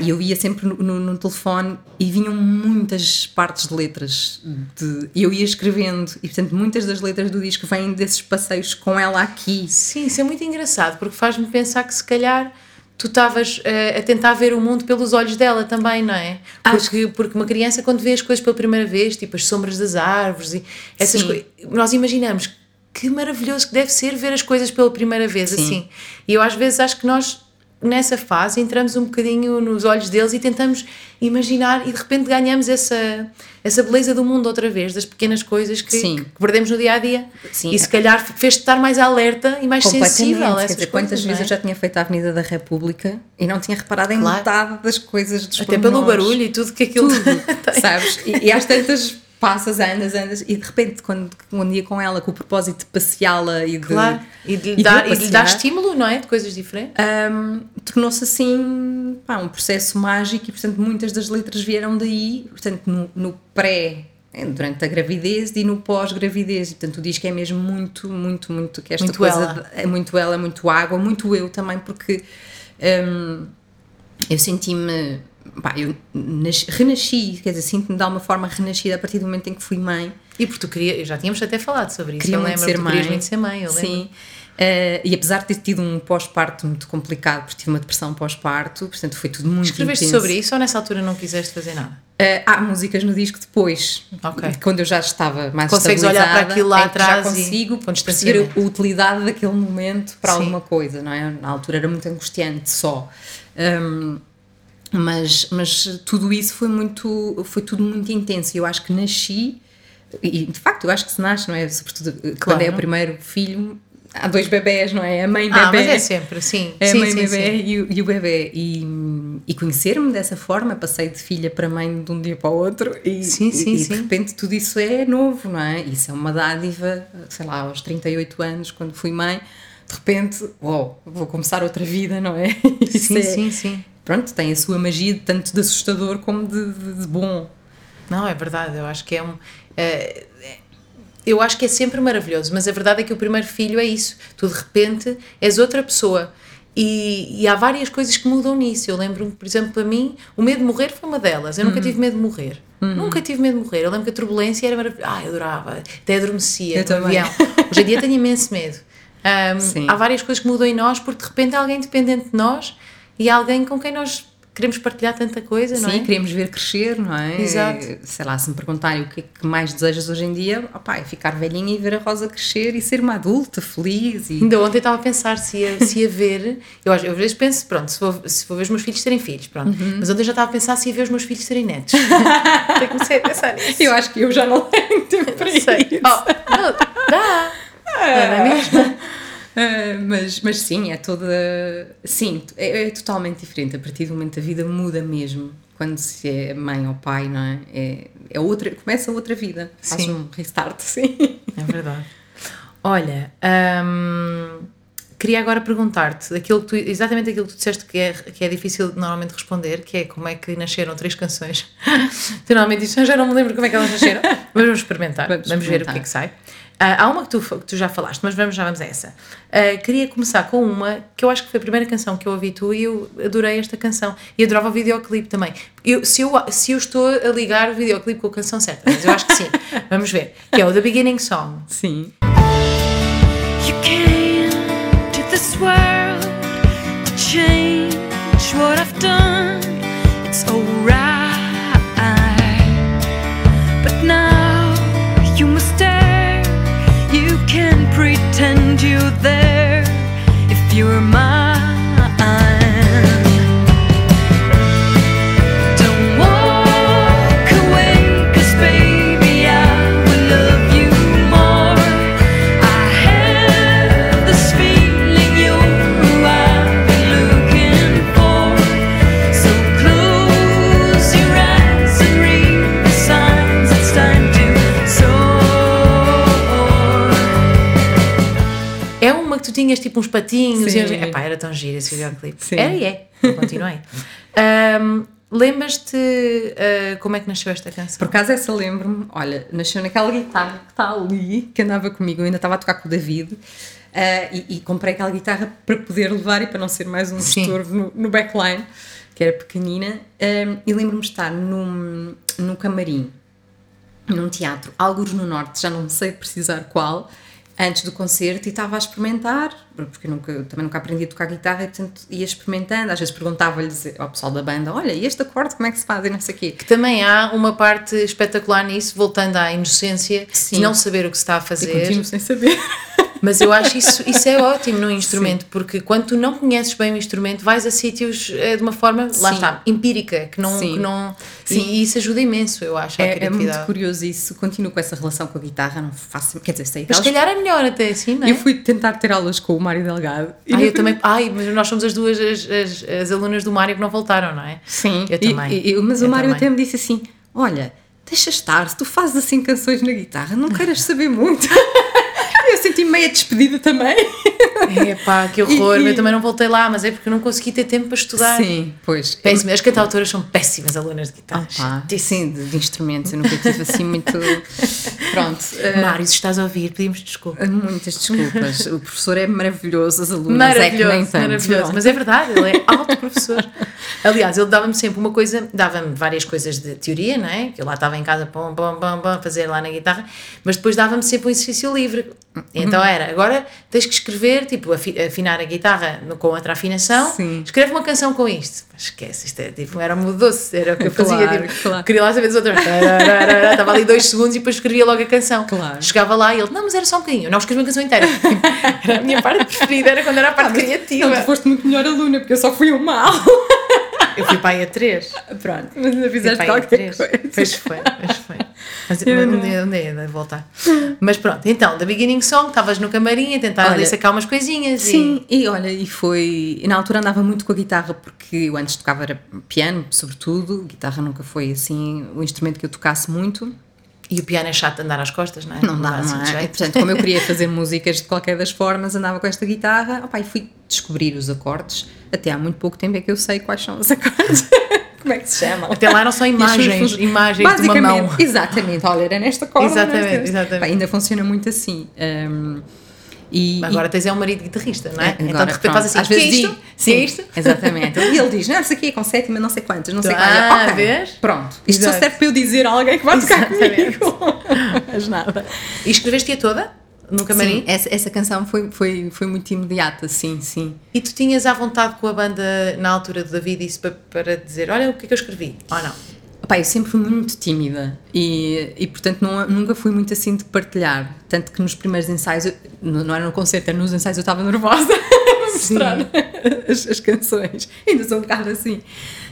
E eu ia sempre no, no- no telefone e vinham muitas partes de letras. De, e eu ia escrevendo, e portanto muitas das letras do disco vêm desses passeios com ela aqui. Sim, isso é muito engraçado, porque faz-me pensar que se calhar tu estavas eh, a tentar ver o mundo pelos olhos dela também, não é? Acho Porque, porque uma criança, quando vê as coisas pela primeira vez, tipo as sombras das árvores e essas coisas, nós imaginamos que maravilhoso que deve ser ver as coisas pela primeira vez, Sim. assim. E eu às vezes acho que nós, nessa fase, entramos um bocadinho nos olhos deles e tentamos imaginar e de repente ganhamos essa, essa beleza do mundo outra vez, das pequenas coisas que, que perdemos no dia a dia. Sim. E se calhar fez-te estar mais alerta e mais sensível a essas dizer, coisas. quantas vezes é? eu já tinha feito a Avenida da República e não tinha reparado em Claro. metade das coisas dos Até pelo pormenores. barulho e tudo que aquilo tem. sabes? E, e às tantas passas, andas, andas e de repente quando um dia com ela com o propósito de passeá-la e de, Claro. E de, lhe dar, e de dar estímulo, não é? De coisas diferentes. hum, tornou-se assim pá, um processo mágico e portanto muitas das letras vieram daí, portanto no, no pré eh, durante a gravidez e no pós-gravidez, portanto o disco é mesmo muito, muito, muito que esta Muito coisa ela. é muito ela, muito água, muito eu também porque hum, eu senti-me pá, eu nasci- renasci, quer dizer, sinto-me de alguma forma renascida a partir do momento em que fui mãe E porque tu queria, já tínhamos até falado sobre isso. queria eu lembro ser mãe. muito ser mãe, eu lembro. Sim. Uh, e apesar de ter tido um pós-parto muito complicado, porque tive uma depressão pós-parto, portanto foi tudo muito Escreveste intenso. sobre isso ou nessa altura não quiseste fazer nada? Uh, há músicas no disco depois, Ok. quando eu já estava mais Consegues olhar para aquilo lá já atrás e- consigo com perceber a utilidade daquele momento para Sim. alguma coisa, não é? Na altura era muito angustiante só. Um, mas, mas tudo isso foi muito foi tudo muito intenso e eu acho que nasci e de facto eu acho que se nasce não é sobretudo eh, quando Claro. é o primeiro filho há dois bebés não é a mãe Ah, bebê mas é sempre, sim. a sim, mãe sim, bebê sim. E, o, e o bebê e, e conhecer-me dessa forma passei de filha para mãe de um dia para o outro e, Sim, sim, e, sim. de repente tudo isso é novo não é isso é uma dádiva sei lá aos 38 anos quando fui mãe de repente uau, vou começar outra vida não é Sim, é- sim, sim. Pronto tem a sua magia tanto de assustador como de, de- de bom Não, é verdade, eu acho que é um. é- é- eu acho que é sempre maravilhoso, mas a verdade é que o primeiro filho é isso. Tu de repente és outra pessoa. E, e há várias coisas que mudam nisso. Eu lembro-me, por exemplo, para mim, o medo de morrer foi uma delas. Eu Uhum. nunca tive medo de morrer. Nunca tive medo de morrer. Eu lembro que a turbulência era maravilhosa. Ah, eu adorava. Até adormecia Eu no também. avião. Hoje em dia tenho imenso medo. Sim. há várias coisas que mudam em nós porque de repente há alguém dependente de nós e alguém com quem nós queremos partilhar tanta coisa, não Sim, é? queremos ver crescer, não é? Exato. Sei lá, se me perguntarem o que é que mais desejas hoje em dia, opá, é ficar velhinha e ver a Rosa crescer e ser uma adulta feliz. E... Ainda ontem estava a pensar se ia, se ia ver. Eu, às- eu às vezes penso, pronto, se vou, se vou ver os meus filhos terem filhos, pronto. Uhum. Mas ontem já estava a pensar se ia ver os meus filhos terem netos. Até comecei a pensar nisso. Eu acho que eu já não tenho tempo para Não isso. Oh, não, dá! Não é mesmo? Ah, mas, mas sim, é toda. Sim, é, é totalmente diferente. A partir do momento a vida muda mesmo. Quando se é mãe ou pai, não é? É, é outra, começa outra vida. Faz Sim. um restart, sim. É verdade. Olha, hum, queria agora perguntar-te aquilo que tu, exatamente aquilo que tu disseste que é, que é difícil de normalmente responder, que é como é que nasceram três canções. tu normalmente dizes, "Ah, já não me lembro como é que elas nasceram, mas vamos experimentar, vamos, Vamos ver o que experimentar. é que sai. Ah, há uma que tu, que tu já falaste, mas vamos, já vamos a essa. Ah, queria começar com uma que eu acho que foi a primeira canção que eu ouvi tu e eu adorei esta canção. E adorava o videoclipe também. Eu, se, eu, se eu estou a ligar o videoclipe com a canção certa, mas eu acho que sim. vamos ver. Que é o The Beginning Song. Sim. You came to this world to change what I've done. attend you there if you were mine. Que tu tinhas tipo uns patinhos Sim. e epá, era tão giro esse videoclipe. Sim. Era e é, eu continuei. Ahm, Lembras-te ah, como é que nasceu esta canção? Por acaso essa lembro-me, olha, nasceu naquela guitarra que está ali, que andava comigo, eu ainda estava a tocar com o David, ah, e, e comprei aquela guitarra para poder levar e para não ser mais um Sim. estorvo no, no backline, que era pequenina, ah, e lembro-me de estar num, num camarim, num teatro, alguns no norte, já não sei precisar qual, antes do concerto e estava a experimentar, porque eu, nunca, eu também nunca aprendi a tocar guitarra e portanto ia experimentando, às vezes perguntava-lhes ao pessoal da banda, olha, e este acorde como é que se faz e não sei o quê. Que também há uma parte espetacular nisso, voltando à inocência Sim. de não saber o que se está a fazer. continuo sem saber. Mas eu acho isso, isso é ótimo num instrumento, porque quando tu não conheces bem o instrumento, vais a sítios eh, de uma forma, lá Sim. está, empírica, que não. Sim. Que não Sim. E isso ajuda imenso, eu acho, É, é muito curioso isso. Continuo com essa relação com a guitarra, não faço. Quer dizer, sei Mas se calhar é melhor até assim, não é? Eu fui tentar ter aulas com o Mário Delgado. e Ai, eu também. Ai, mas nós somos as duas as, as, as alunas do Mário que não voltaram, não é? Sim, Eu também. e- mas Eu o Mário também. até me disse assim: Olha, deixa estar, se tu fazes assim canções na guitarra, não queiras saber muito. senti meia despedida também. Epá, que horror. E- Eu também não voltei lá, mas é porque eu não consegui ter tempo para estudar. Sim, pois. Péssimo. As cantautoras são péssimas alunas de guitarra. Pá, sim, de, de instrumentos, eu nunca tive assim muito. Pronto. eh, Mário, se estás a ouvir, pedimos desculpa. Muitas desculpas. O professor é maravilhoso, as alunas é que nem Maravilhoso, tanto. maravilhoso. Pronto. Mas é verdade, ele é alto professor. Aliás, ele dava-me sempre uma coisa, dava-me várias coisas de teoria, não é? Que eu lá estava em casa, pum, pum, pum, a fazer lá na guitarra, mas depois dava-me sempre um exercício livre. Então era, agora tens que escrever, tipo, afi- afinar a guitarra com outra afinação, Sim. escreve uma canção com isto. Mas esquece, isto é, tipo, era um doce, era o que eu fazia. Claro, tipo, claro. Queria lá saber outras. Tararara, Estava ali dois segundos e depois escrevia logo a canção. Claro. Chegava lá e ele, não, mas era só um bocadinho, eu não escrevi uma canção inteira. Era a minha parte preferida, era quando era a parte criativa. Não, tu foste muito melhor aluna, porque eu só fui uma aula. Eu fui aí a três. Pronto, mas ainda fizeste qualquer três. coisa. Pois foi, pois foi. Mas Eu um não. dia, um dia de voltar. Mas pronto, então, da Beginning Song, estavas no camarim a tentar Olha, sacar umas coisinhas Sim, e olha, e foi. e Na altura andava muito com a guitarra, porque eu antes tocava era piano, sobretudo. Guitarra nunca foi assim o instrumento que eu tocasse muito. e, e o piano é chato de andar às costas, não é? Não dá, assim não de é? E, portanto, como eu queria fazer músicas de qualquer das formas, andava com esta guitarra, opá, e fui descobrir os acordes. Até há muito pouco tempo é que eu sei quais são os acordes. Como é que se chamam? Até lá eram só E imagens, imagens de uma mão. Exatamente, olha, era nesta corda. Exatamente, nesta- exatamente. Pá, ainda funciona muito assim. hum, e, Agora tens é um marido guitarrista, não é? É, então de agora, repente faz assim, às "Que é vezes Que é sim, isto? Exatamente. E ele diz, não, isso aqui é com sétima, não sei quantas, não sei Ah, quantas. Ok, vês? Pronto. Isto só Exato. serve para eu dizer a alguém que vai tocar Exatamente. comigo. Mas nada. E escreveste-a toda? No camarim? Sim, essa, essa canção foi, foi, foi muito imediata, sim, sim. E tu tinhas à vontade com a banda na altura do David isso para, para dizer, olha o que é que eu escrevi, ou não? Pá, eu sempre fui muito tímida e, e portanto não, nunca fui muito assim de partilhar. Tanto que nos primeiros ensaios, eu- não não era no concerto, era nos ensaios eu estava nervosa a mostrar as, as canções. Ainda sou um bocado assim.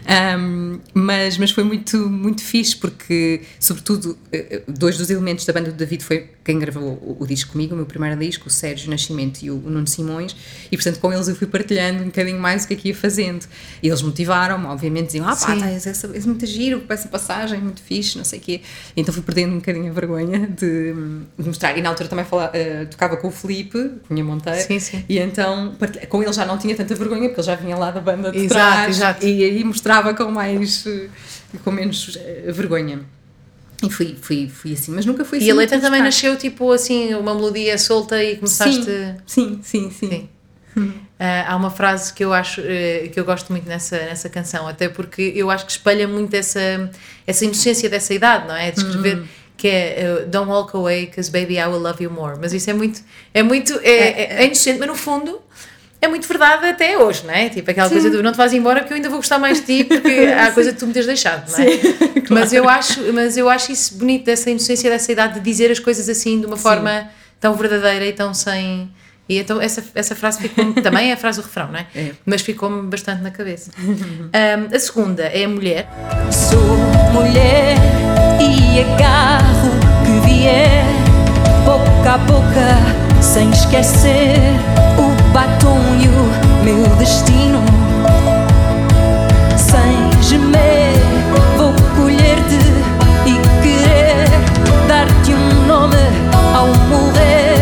Ahm, mas, mas foi muito, muito fixe porque, sobretudo, eh, dois dos elementos da banda do David foi quem gravou o, o disco comigo, o meu primeiro disco, o Sérgio Nascimento e o, o Nuno Simões, e portanto com eles eu fui partilhando um bocadinho mais o que é que ia fazendo. E eles motivaram-me, obviamente, diziam: Ah, pá, tá, és, essa, és muito giro, essa passagem, muito fixe, não sei o quê. Então fui perdendo um bocadinho a vergonha de, de mostrar. E na altura também eh, tocava com o Felipe, Cunha Monteiro, Sim, sim. e então com ele já não tinha tanta vergonha, porque ele já vinha lá da banda de Exato, trás, exato. e aí mostrava com mais, eh, com menos eh, vergonha. E fui, fui, fui assim, mas nunca fui assim. E a letra também nasceu tipo assim, uma melodia solta e começaste. Sim, sim, sim. sim. Sim. Ah, há uma frase que eu acho eh, que eu gosto muito nessa, nessa canção, até porque eu acho que espelha muito essa, essa inocência dessa idade, não é? De escrever que é eh, Don't walk away, cause baby I will love you more. Mas isso é muito, é muito, é, é, é inocente, mas no fundo é muito verdade até hoje, não é? Tipo aquela coisa do não te vais embora porque eu ainda vou gostar mais de ti porque há a coisa que tu me tens deixado, não é? Mas eu acho, mas eu acho isso bonito dessa inocência dessa idade de dizer as coisas assim de uma forma tão verdadeira e tão sem e então essa, essa frase ficou também é a frase do refrão, não é? É. Mas ficou-me bastante na cabeça. Ahm, a segunda é a mulher. Sou mulher e agarro que vier, boca a boca, sem esquecer o batom meu destino. Sem gemer, vou colher-te e querer dar-te um nome ao morrer.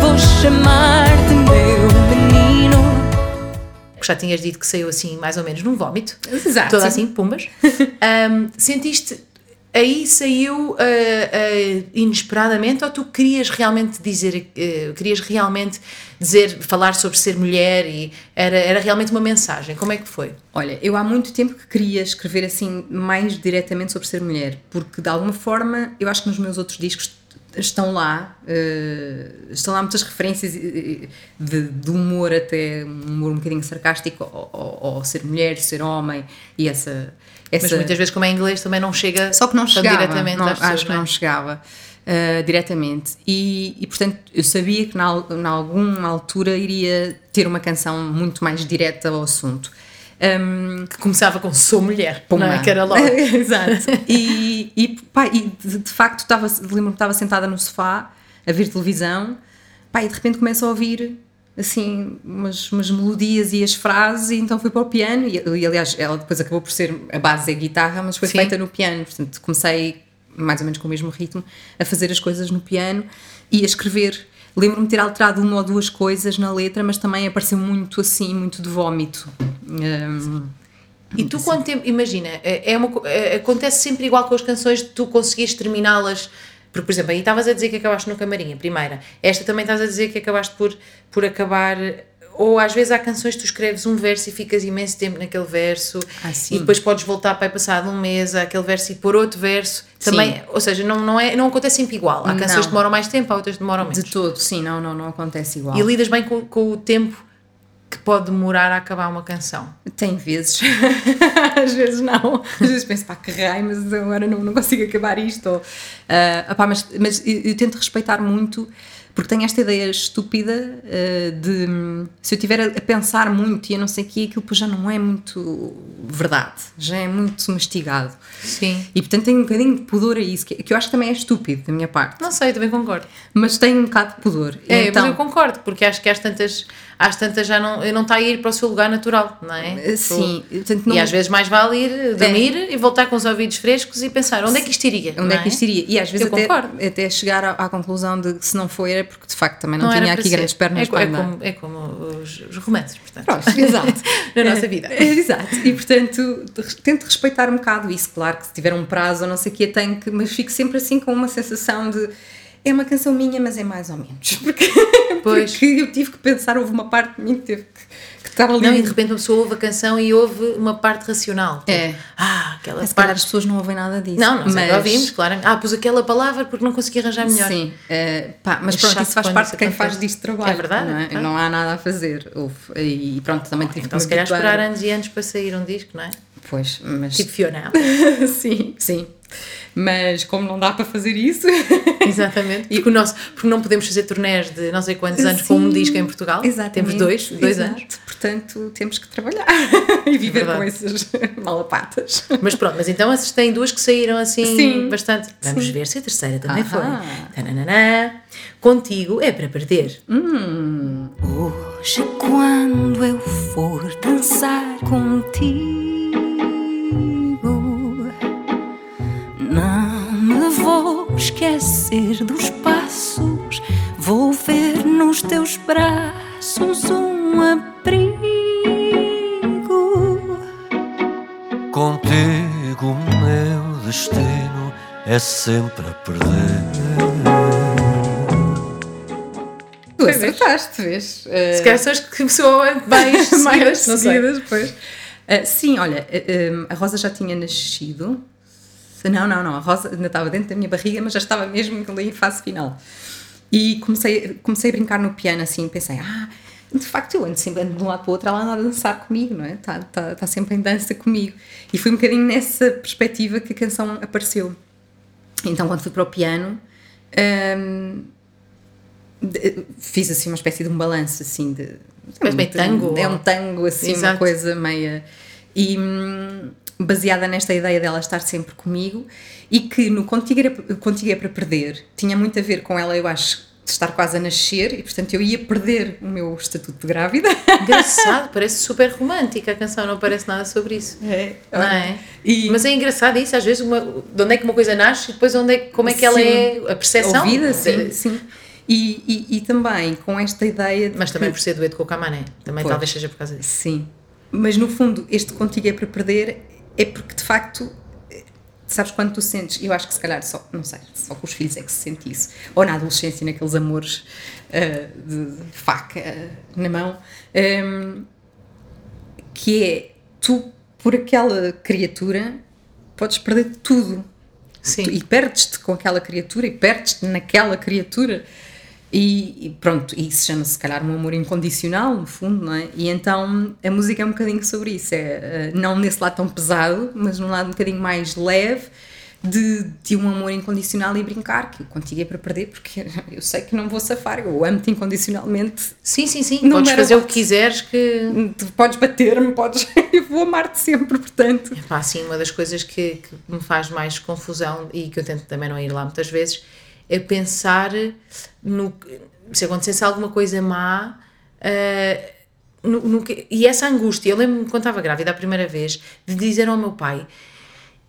Vou chamar-te meu menino. já tinhas dito que saiu assim mais ou menos num vómito, Exato. toda assim, pumbas. Ahm, sentiste, aí saiu ah, ah, inesperadamente ou tu querias realmente dizer, eh, querias realmente dizer, falar sobre ser mulher e era, era realmente uma mensagem, como é que foi? Olha, eu há muito tempo que queria escrever assim mais diretamente sobre ser mulher, porque de alguma forma eu acho que nos meus outros discos estão lá, estão lá muitas referências de, de humor até um humor um bocadinho sarcástico ao- ao ser mulher, ser homem e essa, essa Mas muitas vezes como é inglês também não chega só que não chegava, diretamente não, às pessoas, acho que não é? chegava uh, diretamente. E, e, portanto, eu sabia que na, al- na alguma altura iria ter uma canção muito mais direta ao assunto. Um, Que começava com sou mulher, Pumba. não é? Que era logo. Exato. E, e, pá, e de, de facto, lembro-me que estava sentada no sofá a ver televisão, pá, e de repente começo a ouvir assim umas, umas melodias e as frases, e então fui para o piano. E, e, aliás, ela depois acabou por ser a base da guitarra, mas foi Sim. feita no piano. Portanto, comecei mais ou menos com o mesmo ritmo a fazer as coisas no piano e a escrever. Lembro-me de ter alterado uma ou duas coisas na letra, mas também apareceu muito assim, muito de vómito. Hum, E tu quanto tempo, imagina, é é uma, é- acontece sempre igual com as canções tu conseguires terminá-las, porque por exemplo, aí estavas a dizer que acabaste no camarim, a primeira, esta também estás a dizer que acabaste por, por acabar, ou às vezes há canções que tu escreves um verso e ficas imenso tempo naquele verso, Ah, sim. e depois podes voltar para passado um mês àquele verso e pôr outro verso, também, ou seja, não, não, é, não acontece sempre igual, há canções Não. que demoram mais tempo, há outras que demoram menos. de todo, sim, não, não, não acontece igual. E lidas bem com, com o tempo que pode demorar a acabar uma canção. Tem vezes, às vezes não. Às vezes penso, pá, que raio, mas agora não, não consigo acabar isto. Ou, ah, opá, mas mas eu, eu tento respeitar muito, porque tenho esta ideia estúpida ah, de hum, se eu estiver a, a pensar muito e a não sei o quê, aquilo já não é muito verdade, já é muito mastigado. Sim. E portanto tenho um bocadinho de pudor a isso, que, que eu acho que também é estúpido da minha parte, Não sei, também concordo. mas tenho um bocado de pudor. É, então, mas eu concordo, porque acho que às tantas, às tantas já não, não está a ir para o seu lugar natural, não é? Eh, sim, portanto, E não- É. às vezes mais vale ir dormir e voltar com os ouvidos frescos e pensar onde é que isto iria? Onde não é que isto iria? E às vezes Eu até, concordo. até chegar à, à conclusão de que se não foi era porque de facto também não, Não tinha aqui ser. grandes pernas é, co- para é andar. como, é como os, os romances, portanto. Pronto, exato. Na nossa vida. É, exato. E portanto, tento respeitar um bocado isso. Claro que se tiver um prazo ou não sei o quê, tenho que. Mas fico sempre assim com uma sensação de. É uma canção minha, mas é mais ou menos. Porque, Pois. porque eu tive que pensar, houve uma parte de mim que teve que, que estar ali. Não, e de repente uma pessoa ouve a canção e ouve uma parte racional. Tipo, É. Ah, aquela se calhar parte. as pessoas não ouvem nada disso. Não, não sei, mas, ouvimos, claro. Ah, pus aquela palavra porque não consegui arranjar melhor. Sim, eh, pá, mas É pronto, isso faz parte de quem faz disto trabalho. É verdade, Não, é? ah. Não há nada a fazer. Houve, e pronto, também tive Então que se calhar esperar anos e anos para sair um disco, não é? Pois, mas. Tipo Fiona. sim, sim. Mas como não dá para fazer isso. Exatamente. Porque, o nosso, porque não podemos fazer turnés de não sei quantos anos com um Sim, disco em Portugal. Exatamente. Temos dois, dois Exato. anos. Portanto, temos que trabalhar e viver Verdade. com essas malapatas. Mas pronto, mas então essas têm duas que saíram assim Sim. bastante. Vamos Sim. ver se a terceira também Ahá. foi. Tananana. Contigo é para perder. Hoje, quando eu for dançar contigo, esquecer dos passos. Vou ver nos teus braços um abrigo. Contigo o meu destino é sempre a perder. Tu acertaste, vês? Eh, Se calhar são as que soam mais mais seguidas, não sei. seguidas, pois. Ah, sim, olha, ah, a Rosa já tinha nascido. Não, não, não, a Rosa ainda estava dentro da minha barriga, mas já estava mesmo ali em fase final. E comecei, comecei a brincar no piano assim, pensei, ah, de facto eu ando sempre ando de um lado para o outro, ela anda a dançar comigo, não é? Está tá, tá sempre em dança comigo. E foi um bocadinho nessa perspectiva que a canção apareceu. Então, quando fui para o piano, hum, fiz assim uma espécie de um balanço assim de Mas meio tango, é um tango assim Exato. uma coisa meia e hum, baseada nesta ideia dela estar sempre comigo e que no Contigo, era, Contigo é para perder tinha muito a ver com ela eu acho de estar quase a nascer e portanto eu ia perder o meu estatuto de grávida Engraçado, parece super romântica a canção, não parece nada sobre isso. é, Não é? E- Mas é engraçado isso, às vezes, uma, de onde é que uma coisa nasce e depois onde é, como é que ela Sim. é, a percepção. ouvida de- sim, sim. E, e, e também com esta ideia de Mas também que- por ser dueto com o Camané, também Pois. talvez seja por causa disso. Sim. Mas no fundo, este contigo é para perder, é porque de facto, sabes quando tu sentes, eu acho que se calhar só, não sei, só com os filhos é que se sente isso, ou na adolescência, naqueles amores ah, de, de faca na mão, ehm, que é tu, por aquela criatura, podes perder tudo. Sim. Tu- e perdes-te com aquela criatura e perdes-te naquela criatura e, e pronto, e isso chama-se se calhar um amor incondicional no fundo, não é? E então a música é um bocadinho sobre isso, é eh, não nesse lado tão pesado, mas num lado um bocadinho mais leve de, de um amor incondicional e brincar, que eu contigo é para perder porque eu sei que não vou safar, eu amo-te incondicionalmente Sim, sim, sim. Não Podes fazer o que quiseres que. tu podes bater-me, podes eu vou amar-te sempre, portanto Pá, assim, uma das coisas que, que me faz mais confusão e que eu tento também não ir lá muitas vezes é pensar no se acontecesse alguma coisa má eh, no, no que- e essa angústia. Eu lembro-me quando estava grávida a primeira vez de dizer ao meu pai.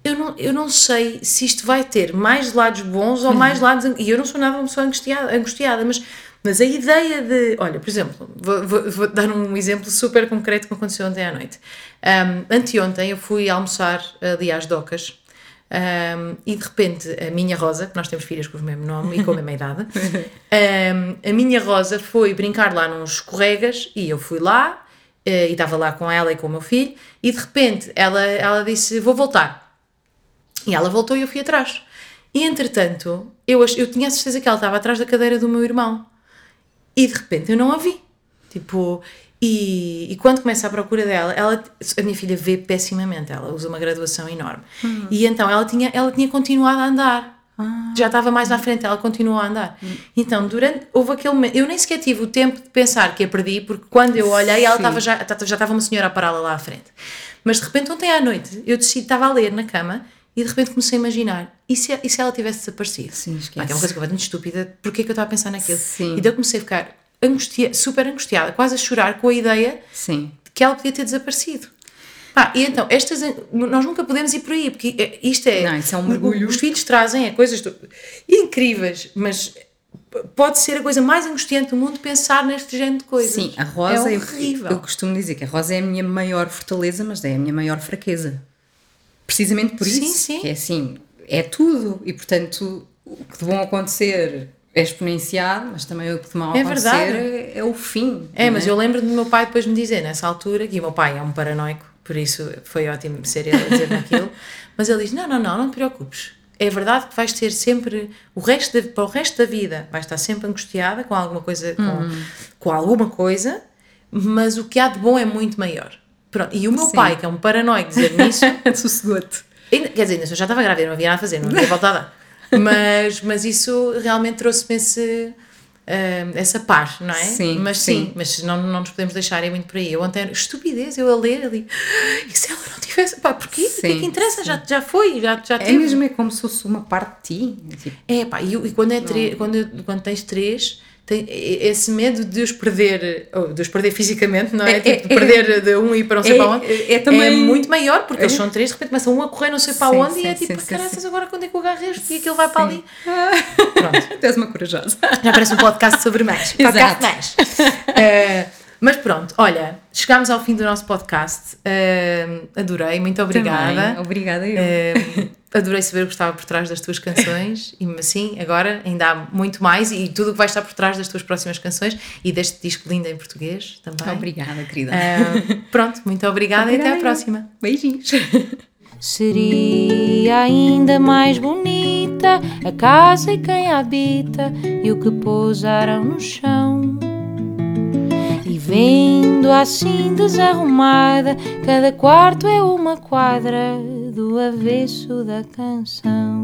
Eu não, eu não sei se isto vai ter mais lados bons ou mais lados. E eu não sou nada uma pessoa angustiada, angustiada mas Mas a ideia de. Olha, por exemplo, vou, vou- vou dar um exemplo super concreto que aconteceu ontem à noite. Um, anteontem eu fui almoçar ali às docas. Um, e de repente a minha Rosa, que nós temos filhas com o mesmo nome e com a mesma idade, um, a minha Rosa foi brincar lá nos escorregas e eu fui lá eh, e estava lá com ela e com o meu filho e de repente ela, ela disse: Vou voltar. E ela voltou e eu fui atrás. E entretanto, eu, eu tinha a certeza que ela estava atrás da cadeira do meu irmão. E de repente eu não a vi. Tipo, e, e quando começa a procura dela, ela, a minha filha vê pessimamente, ela usa uma graduação enorme. E então ela tinha, ela tinha continuado a andar. Já estava mais à frente, ela continuou a andar. Então, durante, houve aquele momento, eu nem sequer tive o tempo de pensar que a perdi, porque quando eu olhei, ela estava já, já estava uma senhora a pará-la lá à frente. Mas de repente, ontem à noite, eu decidi, estava a ler na cama e de repente comecei a imaginar: e se, e se ela tivesse desaparecido? Sim, esquece. Que é uma coisa completamente estúpida, porque é que eu estava a pensar naquilo? Sim. E daí eu comecei a ficar angustia, super angustiada, quase a chorar com a ideia Sim. de que ela podia ter desaparecido. Pá, e então, estas, nós nunca podemos ir por aí, porque é- isto é. Não, isso é um mergulho. Os filhos trazem é coisas do- incríveis, mas pode ser a coisa mais angustiante do mundo pensar neste género de coisas. Sim, a Rosa, é eu- horrível. Eu, costumo dizer que a Rosa é a minha maior fortaleza, mas é a minha maior fraqueza. Precisamente por Sim, isso. sim. Que é assim, é tudo. E portanto, o que de bom acontecer é exponenciado, mas também o que de mal É verdade. é, é o fim. É, mas eu lembro do meu pai depois me dizer nessa altura, que o meu pai é um paranoico, por isso foi ótimo ser ele a dizer aquilo, mas ele diz: Não, não, não, não te preocupes. É verdade que vais ter sempre, o resto da- para o resto da vida, vais estar sempre angustiada com alguma coisa, com, Uhum. com alguma coisa, mas o que há de bom é muito maior. Pronto. E o meu Sim. pai, que é um paranoico, dizer-me isso, Sossegou-te. Quer dizer, eu já estava grávida, não havia nada a fazer, não havia volta a dar. Mas, mas isso realmente trouxe-me esse, ah, essa paz, não é? Sim, mas sim, sim. mas não, não nos podemos deixar ir muito por aí. Eu ontem, estupidez, eu a ler ali, "Ah, e se ela não tivesse, pá, porquê? O que é que Sim, interessa? Já, já foi, já, já É teve. mesmo é como se fosse uma parte de ti. É tipo, É, pá, e, e quando, é tre- quando, quando tens três, tem esse medo de os perder, de os perder fisicamente, não é? É, tipo, de é, perder de um e para não sei é, para onde. é, é também- muito maior, porque eles são três, de repente começam um a correr não sei para Sim, onde e sim, é tipo, sim, caraças, agora quando é que eu agarro este e aquele vai para ali? Pronto, Tu és uma corajosa. já parece um podcast sobre mães. Podcast Exato. mães. Eh, mas pronto, olha, chegámos ao fim do nosso podcast. Eh, adorei, muito obrigada. Também. Obrigada eu. Eh, adorei saber o que estava por trás das tuas canções e assim, agora ainda há muito mais e tudo o que vai estar por trás das tuas próximas canções e deste disco lindo em português também. Obrigada, querida. Eh, pronto, muito obrigada, e até à Obrigada próxima. Beijinhos. Seria ainda mais bonita a casa e quem a habita e o que pousaram no chão. Vendo assim desarrumada, cada quarto é uma quadra do avesso da canção.